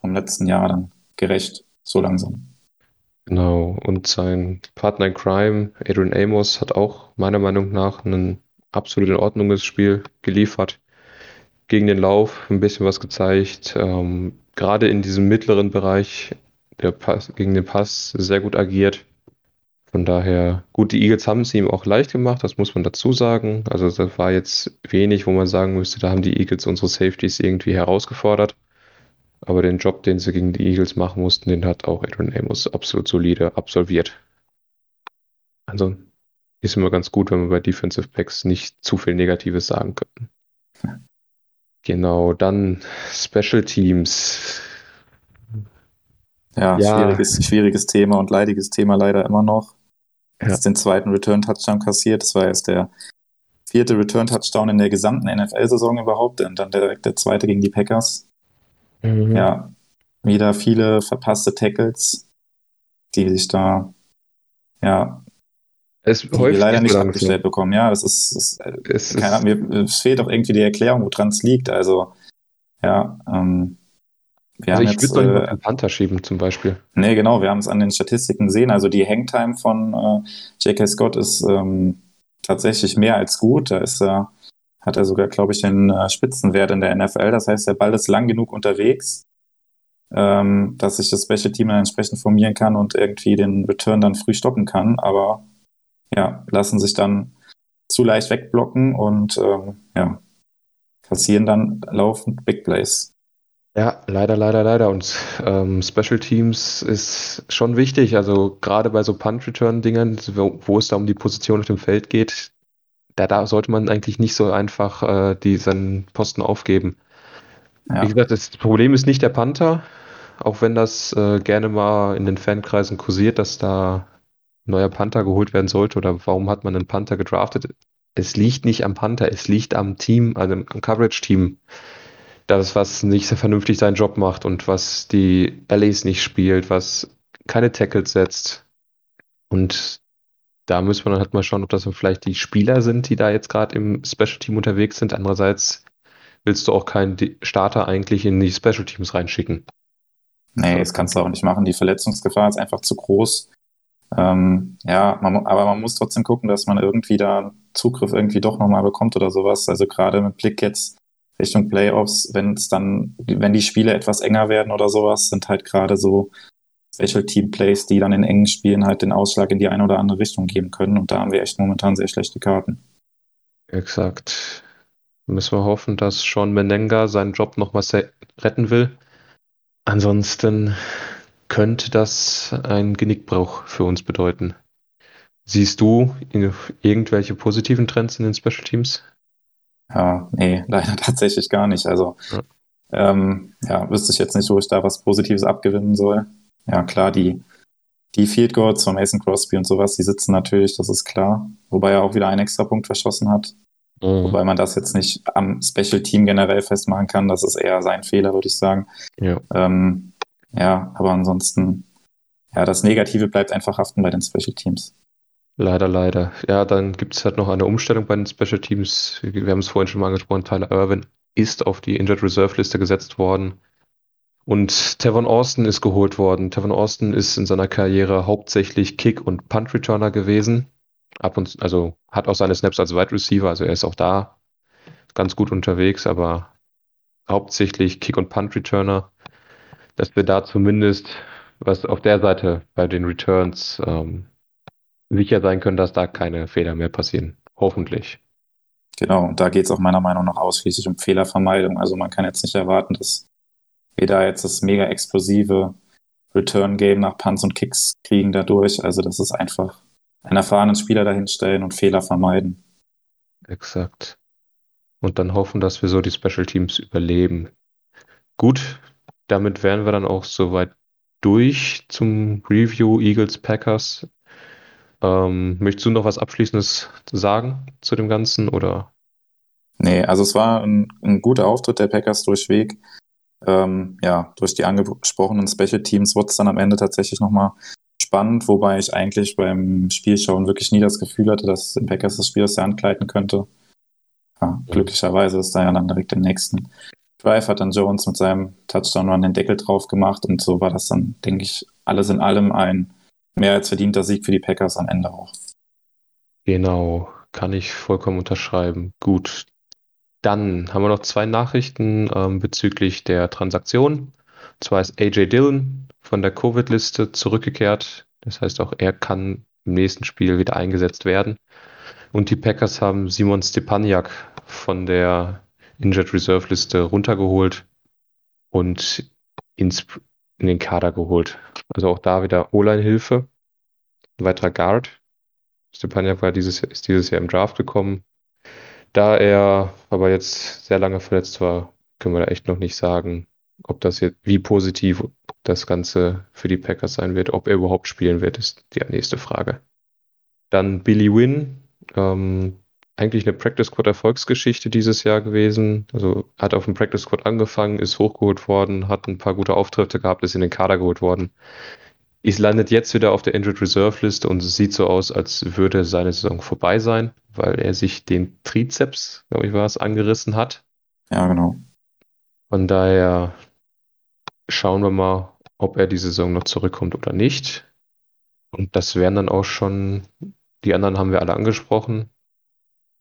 B: vom letzten Jahr dann gerecht, so langsam.
A: Genau, und sein Partner in Crime, Adrian Amos, hat auch meiner Meinung nach ein absolut in Ordnunges Spiel geliefert. Gegen den Lauf ein bisschen was gezeigt. Ähm, gerade in diesem mittleren Bereich der Pass, gegen den Pass sehr gut agiert. Von daher, gut, die Eagles haben es ihm auch leicht gemacht, das muss man dazu sagen. Also das war jetzt wenig, wo man sagen müsste, da haben die Eagles unsere Safeties irgendwie herausgefordert. Aber den Job, den sie gegen die Eagles machen mussten, den hat auch Adrian Amos absolut solide absolviert. Also ist immer ganz gut, wenn wir bei Defensive Packs nicht zu viel Negatives sagen können. Genau, dann Special Teams.
B: Ja, ja, Schwieriges, schwieriges Thema und leidiges Thema leider immer noch. Ja. Jetzt den zweiten Return-Touchdown kassiert. Das war jetzt der vierte Return-Touchdown in der gesamten NFL-Saison überhaupt und dann direkt der zweite gegen die Packers. Mhm. Ja, wieder viele verpasste Tackles, die sich da ja
A: es
B: die wir leider nicht abgestellt bekommen. Ja, das ist, das, es, keine Ahnung, mir es fehlt auch irgendwie die Erklärung, woran es liegt. Also, ja, ähm,
A: wir also haben ich jetzt, würde äh, den Panther schieben zum Beispiel.
B: Nee, genau, wir haben es an den Statistiken gesehen. Also die Hangtime von äh, J.K. Scott ist ähm, tatsächlich mehr als gut. Da ist er, hat er sogar, glaube ich, den äh, Spitzenwert in der NFL. Das heißt, der Ball ist lang genug unterwegs, ähm, dass sich das Special Team dann entsprechend formieren kann und irgendwie den Return dann früh stoppen kann. Aber ja, lassen sich dann zu leicht wegblocken und ähm, ja, kassieren dann laufend Big Plays.
A: Ja, leider, leider, leider. Und ähm, Special Teams ist schon wichtig. Also gerade bei so Punt-Return-Dingern, wo, wo, es da um die Position auf dem Feld geht, da, da sollte man eigentlich nicht so einfach äh, diesen Posten aufgeben. Ja. Wie gesagt, das Problem ist nicht der Panther, auch wenn das äh, gerne mal in den Fankreisen kursiert, dass da ein neuer Panther geholt werden sollte oder warum hat man einen Panther gedraftet. es liegt nicht am Panther, es liegt am Team, also am Coverage-Team, das, was nicht sehr vernünftig seinen Job macht und was die Allies nicht spielt, was keine Tackles setzt. Und da müssen wir dann halt mal schauen, ob das vielleicht die Spieler sind, die da jetzt gerade im Special Team unterwegs sind. Andererseits willst du auch keinen Starter eigentlich in die Special Teams reinschicken.
B: Nee, das kannst du auch nicht machen. Die Verletzungsgefahr ist einfach zu groß. Ähm, ja, man, aber man muss trotzdem gucken, dass man irgendwie da Zugriff irgendwie doch nochmal bekommt oder sowas. Also gerade mit Blick jetzt Richtung Playoffs, wenn es dann, wenn die Spiele etwas enger werden oder sowas, sind halt gerade so Special Team Plays, die dann in engen Spielen halt den Ausschlag in die eine oder andere Richtung geben können. Und da haben wir echt momentan sehr schlechte Karten.
A: Exakt. Müssen wir hoffen, dass Sean Menenga seinen Job nochmal retten will. Ansonsten könnte das ein Genickbruch für uns bedeuten. Siehst du irgendwelche positiven Trends in den Special Teams?
B: Ja, nee, <laughs> leider tatsächlich gar nicht. Also, ja. Ähm, ja, wüsste ich jetzt nicht, wo ich da was Positives abgewinnen soll. Ja, klar, die, die Field Goals von Mason Crosby und sowas, die sitzen natürlich, das ist klar. Wobei er auch wieder einen extra Punkt verschossen hat. Mhm. Wobei man das jetzt nicht am Special Team generell festmachen kann. Das ist eher sein Fehler, würde ich sagen. Ja. Ähm, ja, aber ansonsten, ja, das Negative bleibt einfach haften bei den Special Teams.
A: Leider, leider. Ja, dann gibt es halt noch eine Umstellung bei den Special Teams. Wir haben es vorhin schon mal angesprochen, Tyler Irwin ist auf die Injured Reserve Liste gesetzt worden. Und Tevon Austin ist geholt worden. Tevon Austin ist in seiner Karriere hauptsächlich Kick- und Punt-Returner gewesen ab und also hat auch seine Snaps als Wide Receiver, also er ist auch da ganz gut unterwegs, aber hauptsächlich Kick- und Punt-Returner, dass wir da zumindest was auf der Seite bei den Returns ähm, sicher sein können, dass da keine Fehler mehr passieren. Hoffentlich.
B: Genau, und da geht es auch meiner Meinung nach ausschließlich um Fehlervermeidung. Also man kann jetzt nicht erwarten, dass wir da jetzt das mega explosive Return-Game nach Punts und Kicks kriegen dadurch. Also das ist einfach einen erfahrenen Spieler dahinstellen und Fehler vermeiden.
A: Exakt. Und dann hoffen, dass wir so die Special Teams überleben. Gut, damit wären wir dann auch soweit durch zum Review Eagles Packers. Ähm, möchtest du noch was Abschließendes sagen zu dem Ganzen oder?
B: Nee, also es war ein, ein guter Auftritt der Packers durchweg. Ähm, ja, durch die angesprochenen Special Teams wurde es dann am Ende tatsächlich nochmal spannend, wobei ich eigentlich beim Spielschauen wirklich nie das Gefühl hatte, dass im Packers das Spiel aus der Hand gleiten könnte. Ja, glücklicherweise ist da ja dann direkt im nächsten Drive hat dann Jones mit seinem Touchdown Run den Deckel drauf gemacht und so war das dann, denke ich, alles in allem ein mehr als verdienter Sieg für die Packers am Ende auch.
A: Genau, kann ich vollkommen unterschreiben. Gut. Dann haben wir noch zwei Nachrichten ähm, bezüglich der Transaktion. Und zwar ist AJ Dillon von der Covid-Liste zurückgekehrt. Das heißt, auch er kann im nächsten Spiel wieder eingesetzt werden. Und die Packers haben Simon Stepaniak von der Injured Reserve Liste runtergeholt und ins, in den Kader geholt. Also auch da wieder O-Line-Hilfe. Ein weiterer Guard. Stepaniak war dieses, ist dieses Jahr im Draft gekommen. Da er aber jetzt sehr lange verletzt war, können wir da echt noch nicht sagen, ob das jetzt, wie positiv das Ganze für die Packers sein wird, ob er überhaupt spielen wird, ist die nächste Frage. Dann Billy Wynn, ähm, eigentlich eine Practice Squad Erfolgsgeschichte dieses Jahr gewesen. Also hat auf dem Practice Squad angefangen, ist hochgeholt worden, hat ein paar gute Auftritte gehabt, ist in den Kader geholt worden. Ist landet jetzt wieder auf der Injured Reserve Liste und es sieht so aus, als würde seine Saison vorbei sein, weil er sich den Trizeps, glaube ich, war es, angerissen hat.
B: Ja, genau.
A: Von daher schauen wir mal, ob er die Saison noch zurückkommt oder nicht. Und das wären dann auch schon, die anderen haben wir alle angesprochen.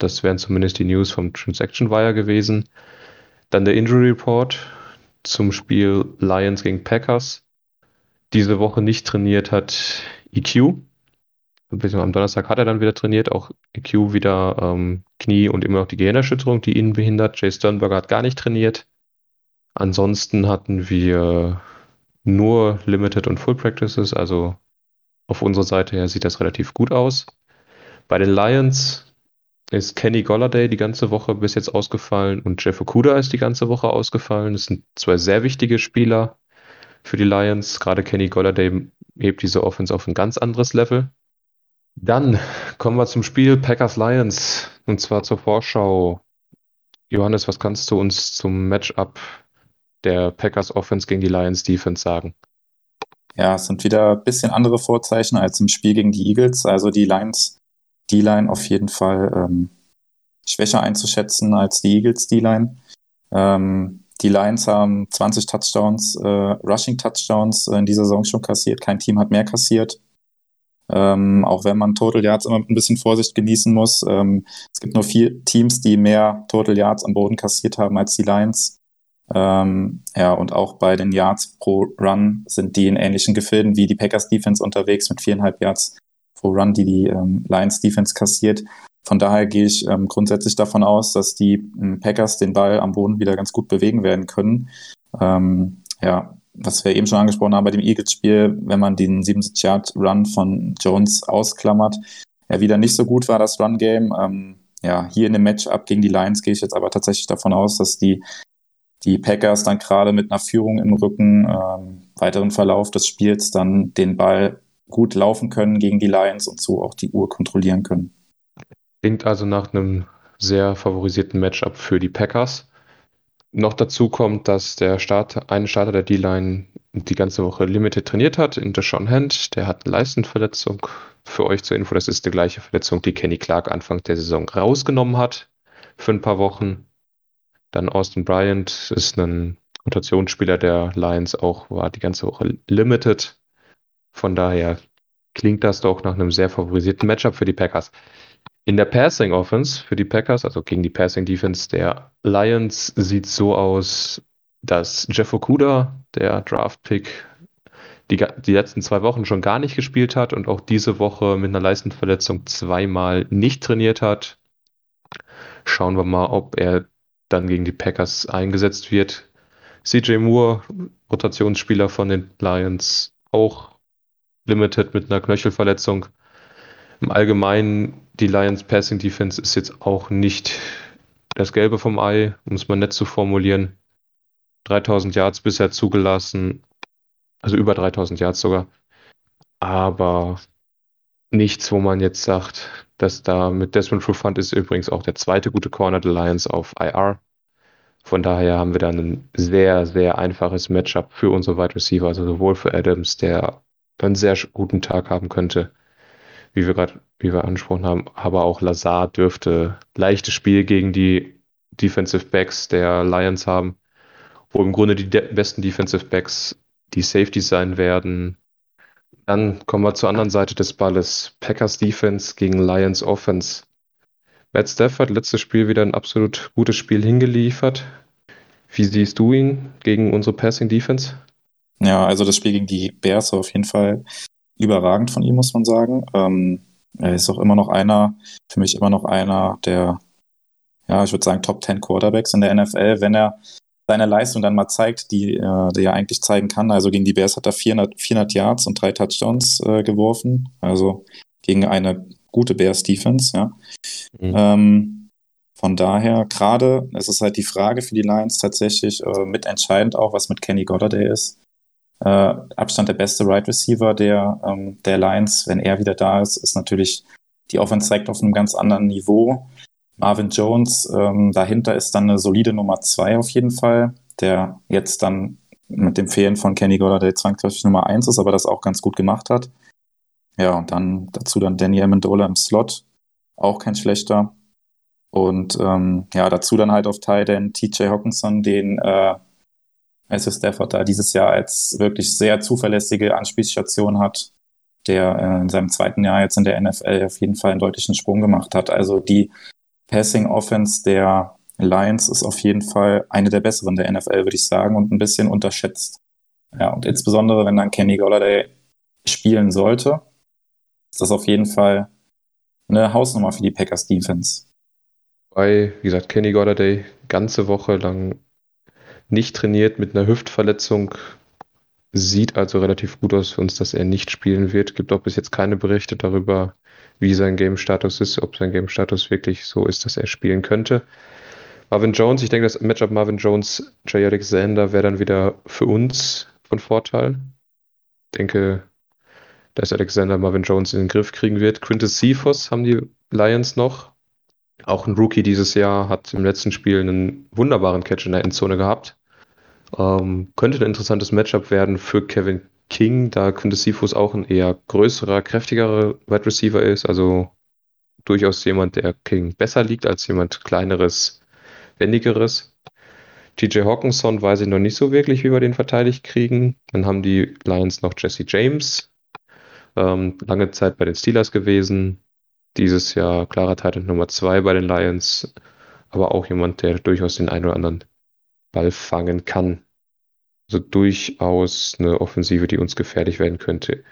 A: Das wären zumindest die News vom Transaction Wire gewesen. Dann der Injury Report zum Spiel Lions gegen Packers. Diese Woche nicht trainiert hat EQ. Am Donnerstag hat er dann wieder trainiert, auch EQ wieder ähm, Knie und immer noch die Gehirnerschütterung, die ihn behindert. Jay Sternberger hat gar nicht trainiert. Ansonsten hatten wir nur Limited und Full Practices, also auf unserer Seite her sieht das relativ gut aus. Bei den Lions ist Kenny Golladay die ganze Woche bis jetzt ausgefallen und Jeff Okuda ist die ganze Woche ausgefallen. Das sind zwei sehr wichtige Spieler für die Lions. Gerade Kenny Golladay hebt diese Offense auf ein ganz anderes Level. Dann kommen wir zum Spiel Packers Lions. Und zwar zur Vorschau. Johannes, was kannst du uns zum Matchup der Packers Offense gegen die Lions Defense sagen?
B: Ja, es sind wieder ein bisschen andere Vorzeichen als im Spiel gegen die Eagles. Also die Lions D-Line auf jeden Fall ähm, schwächer einzuschätzen als die Eagles D-Line. Ähm, die Lions haben 20 Touchdowns, äh, Rushing Touchdowns in dieser Saison schon kassiert. Kein Team hat mehr kassiert. Ähm, auch wenn man Total Yards immer ein bisschen Vorsicht genießen muss. Ähm, es gibt nur vier Teams, die mehr Total Yards am Boden kassiert haben als die Lions. Ähm, ja, und auch bei den Yards pro Run sind die in ähnlichen Gefilden wie die Packers Defense unterwegs mit viereinhalb Yards pro Run, die die ähm, Lions Defense kassiert. Von daher gehe ich ähm, grundsätzlich davon aus, dass die ähm, Packers den Ball am Boden wieder ganz gut bewegen werden können. Ähm, ja, was wir eben schon angesprochen haben bei dem Eagles-Spiel, wenn man den 70-Yard-Run von Jones ausklammert, er wieder nicht so gut war, das Run-Game. Ähm, ja, hier in dem Matchup gegen die Lions gehe ich jetzt aber tatsächlich davon aus, dass die die Packers dann gerade mit einer Führung im Rücken, ähm, weiteren Verlauf des Spiels dann den Ball gut laufen können gegen die Lions und so auch die Uhr kontrollieren können.
A: Klingt also nach einem sehr favorisierten Matchup für die Packers. Noch dazu kommt, dass der Starter, eine Starter der D-Line die ganze Woche Limited trainiert hat, in Deshaun Hand. Der hat eine Leistenverletzung. Für euch zur Info, das ist die gleiche Verletzung, die Kenny Clark Anfang der Saison rausgenommen hat für ein paar Wochen. Dann Austin Bryant ist ein Rotationsspieler der Lions auch, war die ganze Woche limited. Von daher klingt das doch nach einem sehr favorisierten Matchup für die Packers. In der Passing Offense für die Packers, also gegen die Passing Defense der Lions, sieht so aus, dass Jeff Okuda, der Draft Pick, die, die letzten zwei Wochen schon gar nicht gespielt hat und auch diese Woche mit einer Leistenverletzung zweimal nicht trainiert hat. Schauen wir mal, ob er dann gegen die Packers eingesetzt wird. CJ Moore, Rotationsspieler von den Lions, auch limited mit einer Knöchelverletzung. Im Allgemeinen, die Lions Passing Defense ist jetzt auch nicht das Gelbe vom Ei, um es mal nett zu formulieren. 3000 Yards bisher zugelassen, also über 3000 Yards sogar. Aber nichts, wo man jetzt sagt, dass da mit Desmond Trufant ist übrigens auch der zweite gute Corner der Lions auf IR. Von daher haben wir dann ein sehr, sehr einfaches Matchup für unsere Wide Receiver, also sowohl für Adams, der einen sehr guten Tag haben könnte, wie wir gerade, wie wir angesprochen haben, aber auch Lazar dürfte leichtes Spiel gegen die Defensive Backs der Lions haben, wo im Grunde die besten Defensive Backs die Safety sein werden, dann kommen wir zur anderen Seite des Balles. Packers Defense gegen Lions Offense. Matt Stafford letztes Spiel wieder ein absolut gutes Spiel hingeliefert. Wie siehst du ihn gegen unsere Passing Defense?
B: Ja, also das Spiel gegen die Bears war auf jeden Fall überragend von ihm, muss man sagen. Ähm, er ist auch immer noch einer, für mich immer noch einer der, ja, ich würde sagen, Top 10 Quarterbacks in der NFL, wenn er seine Leistung dann mal zeigt, die, äh, die er eigentlich zeigen kann. Also gegen die Bears hat er 400, 400 Yards und drei Touchdowns äh, geworfen. Also gegen eine gute Bears-Defense, ja. Mhm. Ähm, von daher, gerade, es ist halt die Frage für die Lions tatsächlich äh, mitentscheidend auch, was mit Kenny Goddard ist. Äh, Abstand der beste Right Receiver der, ähm, der Lions, wenn er wieder da ist, ist natürlich die Offense zeigt auf einem ganz anderen Niveau. Marvin Jones, ähm, dahinter ist dann eine solide Nummer zwei auf jeden Fall, der jetzt dann mit dem Fehlen von Kenny der zwangsläufig Nummer eins ist, aber das auch ganz gut gemacht hat. Ja, und dann dazu dann Danny Amendola im Slot, auch kein schlechter. Und ähm, ja, dazu dann halt auf Titan TJ Hawkinson, den äh, Matthew Stafford da dieses Jahr als wirklich sehr zuverlässige Anspielstation hat, der äh, in seinem zweiten Jahr jetzt in der NFL auf jeden Fall einen deutlichen Sprung gemacht hat. Also die Passing Offense der Lions ist auf jeden Fall eine der besseren der NFL, würde ich sagen, und ein bisschen unterschätzt. Ja, und insbesondere, wenn dann Kenny Golladay spielen sollte, ist das auf jeden Fall eine Hausnummer für die Packers Defense.
A: Bei, wie gesagt, Kenny Golladay ganze Woche lang nicht trainiert mit einer Hüftverletzung. Sieht also relativ gut aus für uns, dass er nicht spielen wird. Gibt auch bis jetzt keine Berichte darüber, wie sein Game-Status ist, ob sein Game-Status wirklich so ist, dass er spielen könnte. Marvin Jones, ich denke, das Matchup Marvin Jones, Jay Alexander wäre dann wieder für uns von Vorteil. Ich denke, dass Alexander Marvin Jones in den Griff kriegen wird. Quintus Cephas haben die Lions noch. Auch ein Rookie dieses Jahr hat im letzten Spiel einen wunderbaren Catch in der Endzone gehabt. Ähm, könnte ein interessantes Matchup werden für Kevin King, da Quintus Cephus auch ein eher größerer, kräftigerer Wide Receiver ist. Also durchaus jemand, der King besser liegt als jemand kleineres, wendigeres. TJ Hawkinson weiß ich noch nicht so wirklich, wie wir den verteidigt kriegen. Dann haben die Lions noch Jesse James, ähm, lange Zeit bei den Steelers gewesen. Dieses Jahr klarer Titan Nummer 2 bei den Lions, aber auch jemand, der durchaus den einen oder anderen Ball fangen kann. Also durchaus eine Offensive, die uns gefährlich werden könnte.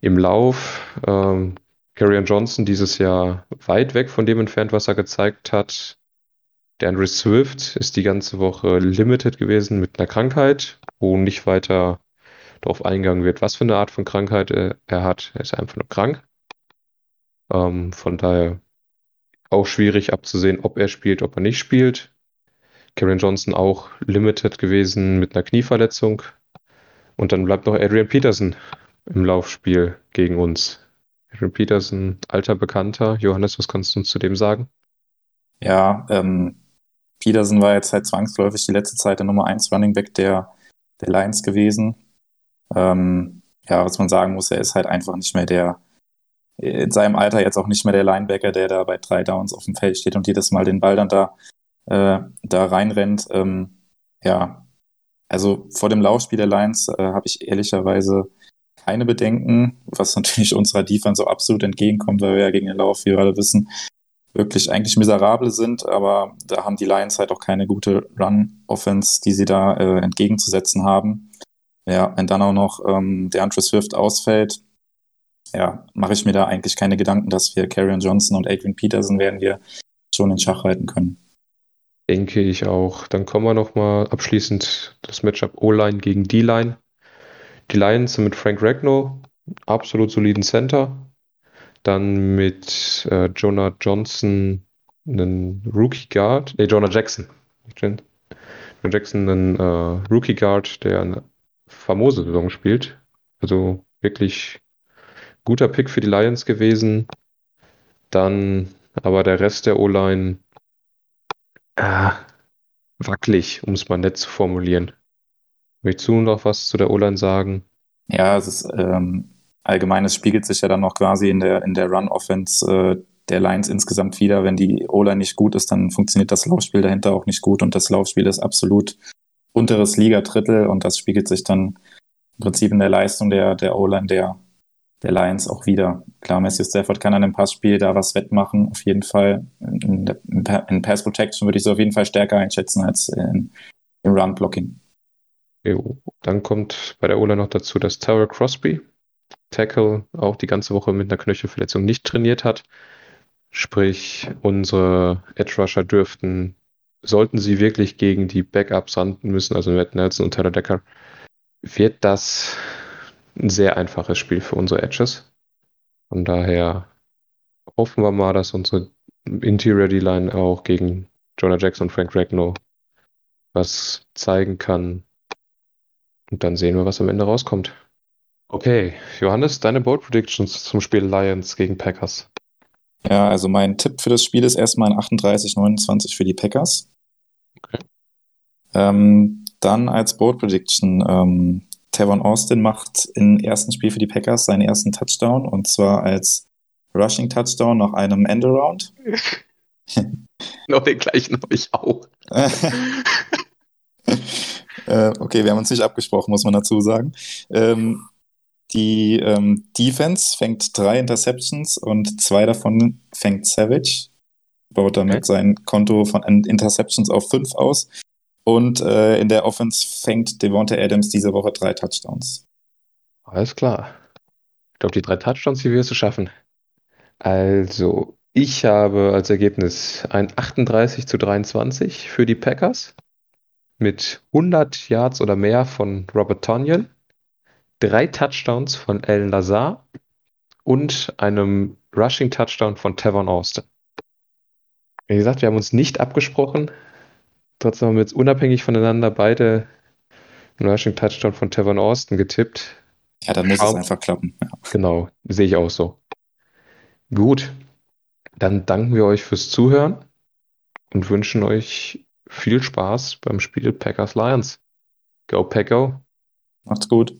A: Im Lauf, ähm, Carrion Johnson dieses Jahr weit weg von dem entfernt, was er gezeigt hat. Der Andrew Swift ist die ganze Woche limited gewesen mit einer Krankheit, wo nicht weiter darauf eingegangen wird, was für eine Art von Krankheit er, er hat. Er ist einfach nur krank. Ähm, von daher auch schwierig abzusehen, ob er spielt, ob er nicht spielt. Karen Johnson auch limited gewesen mit einer Knieverletzung. Und dann bleibt noch Adrian Peterson im Laufspiel gegen uns. Adrian Peterson, alter Bekannter. Johannes, was kannst du uns zu dem sagen?
B: Ja, ähm, Peterson war jetzt halt zwangsläufig die letzte Zeit der Nummer 1 Running Back der, der Lions gewesen. Ähm, ja, was man sagen muss, er ist halt einfach nicht mehr der, in seinem Alter jetzt auch nicht mehr der Linebacker, der da bei drei Downs auf dem Feld steht und jedes Mal den Ball dann da, äh, da reinrennt. Ähm, ja, also vor dem Laufspiel der Lions äh, habe ich ehrlicherweise keine Bedenken, was <laughs> natürlich unserer Defense so absolut entgegenkommt, weil wir ja gegen den Lauf, wie wir alle wissen, wirklich eigentlich miserabel sind, aber da haben die Lions halt auch keine gute Run-Offense, die sie da äh, entgegenzusetzen haben. Ja, wenn dann auch noch ähm, der Andrew Swift ausfällt, ja, mache ich mir da eigentlich keine Gedanken, dass wir Carrion Johnson und Adrian Peterson werden wir schon in Schach halten können.
A: Denke ich auch. Dann kommen wir nochmal abschließend das Matchup O-Line gegen D-Line. Die Lions sind mit Frank Ragnow, absolut soliden Center. Dann mit äh, Jonah Johnson, einen Rookie Guard, nee, Jonah Jackson. Jonah Jackson, einen äh, Rookie Guard, der eine famose Saison spielt. Also wirklich guter Pick für die Lions gewesen. Dann aber der Rest der O-Line äh, wackelig, um es mal nett zu formulieren. Möchtest du noch was zu der O-Line sagen?
B: Ja, es ist ähm, allgemein, es spiegelt sich ja dann noch quasi in der, in der Run-Offense äh, der Lions insgesamt wieder. Wenn die O-Line nicht gut ist, dann funktioniert das Laufspiel dahinter auch nicht gut und das Laufspiel ist absolut unteres Liga-Drittel und das spiegelt sich dann im Prinzip in der Leistung der, der O-Line der, der Lions auch wieder. Klar, Matthew Stafford kann an dem Passspiel da was wettmachen, auf jeden Fall. In, in, Pass Protection würde ich so auf jeden Fall stärker einschätzen als in, im Run Blocking.
A: Jo. Dann kommt bei der Ola noch dazu, dass Terrell Crosby, Tackle, auch die ganze Woche mit einer Knöchelverletzung nicht trainiert hat. Sprich, unsere Edge Rusher dürften, sollten sie wirklich gegen die Backups rannten müssen, also Matt Nelson und Tyler Decker, wird das ein sehr einfaches Spiel für unsere Edges. Von daher hoffen wir mal, dass unsere Interior D-Line auch gegen Jonah Jackson und Frank Ragnow was zeigen kann. Und dann sehen wir, was am Ende rauskommt. Okay, Johannes, deine Bold Predictions zum Spiel Lions gegen Packers.
B: Ja, also mein Tipp für das Spiel ist erstmal ein 38-29 für die Packers. Okay. Ähm, dann als Bold Prediction ähm, Tavon Austin macht im ersten Spiel für die Packers seinen ersten Touchdown und zwar als Rushing Touchdown nach einem Endaround. <laughs>
A: genau den gleichen habe ich auch. <laughs>
B: äh, okay, wir haben uns nicht abgesprochen, muss man dazu sagen. Ähm, die ähm, Defense fängt drei Interceptions und zwei davon fängt Savage. Baut damit okay. sein Konto von Interceptions auf fünf aus. Und äh, in der Offense fängt Devonta Adams diese Woche drei Touchdowns.
A: Alles klar. Ich glaube, die drei Touchdowns, die wirst du schaffen. Also, ich habe als Ergebnis ein 38 zu 23 für die Packers mit 100 Yards oder mehr von Robert Tonyan, drei Touchdowns von Alan Lazar und einem Rushing Touchdown von Tavon Austin. Wie gesagt, wir haben uns nicht abgesprochen. Trotzdem haben wir jetzt unabhängig voneinander beide einen Rushing Touchdown von Tavon Austin getippt.
B: Ja, dann muss Schaum. es einfach klappen. Ja.
A: Genau, sehe ich auch so. Gut. Dann danken wir euch fürs Zuhören und wünschen euch viel Spaß beim Spiel Packers Lions. Go Pack Go!
B: Macht's gut.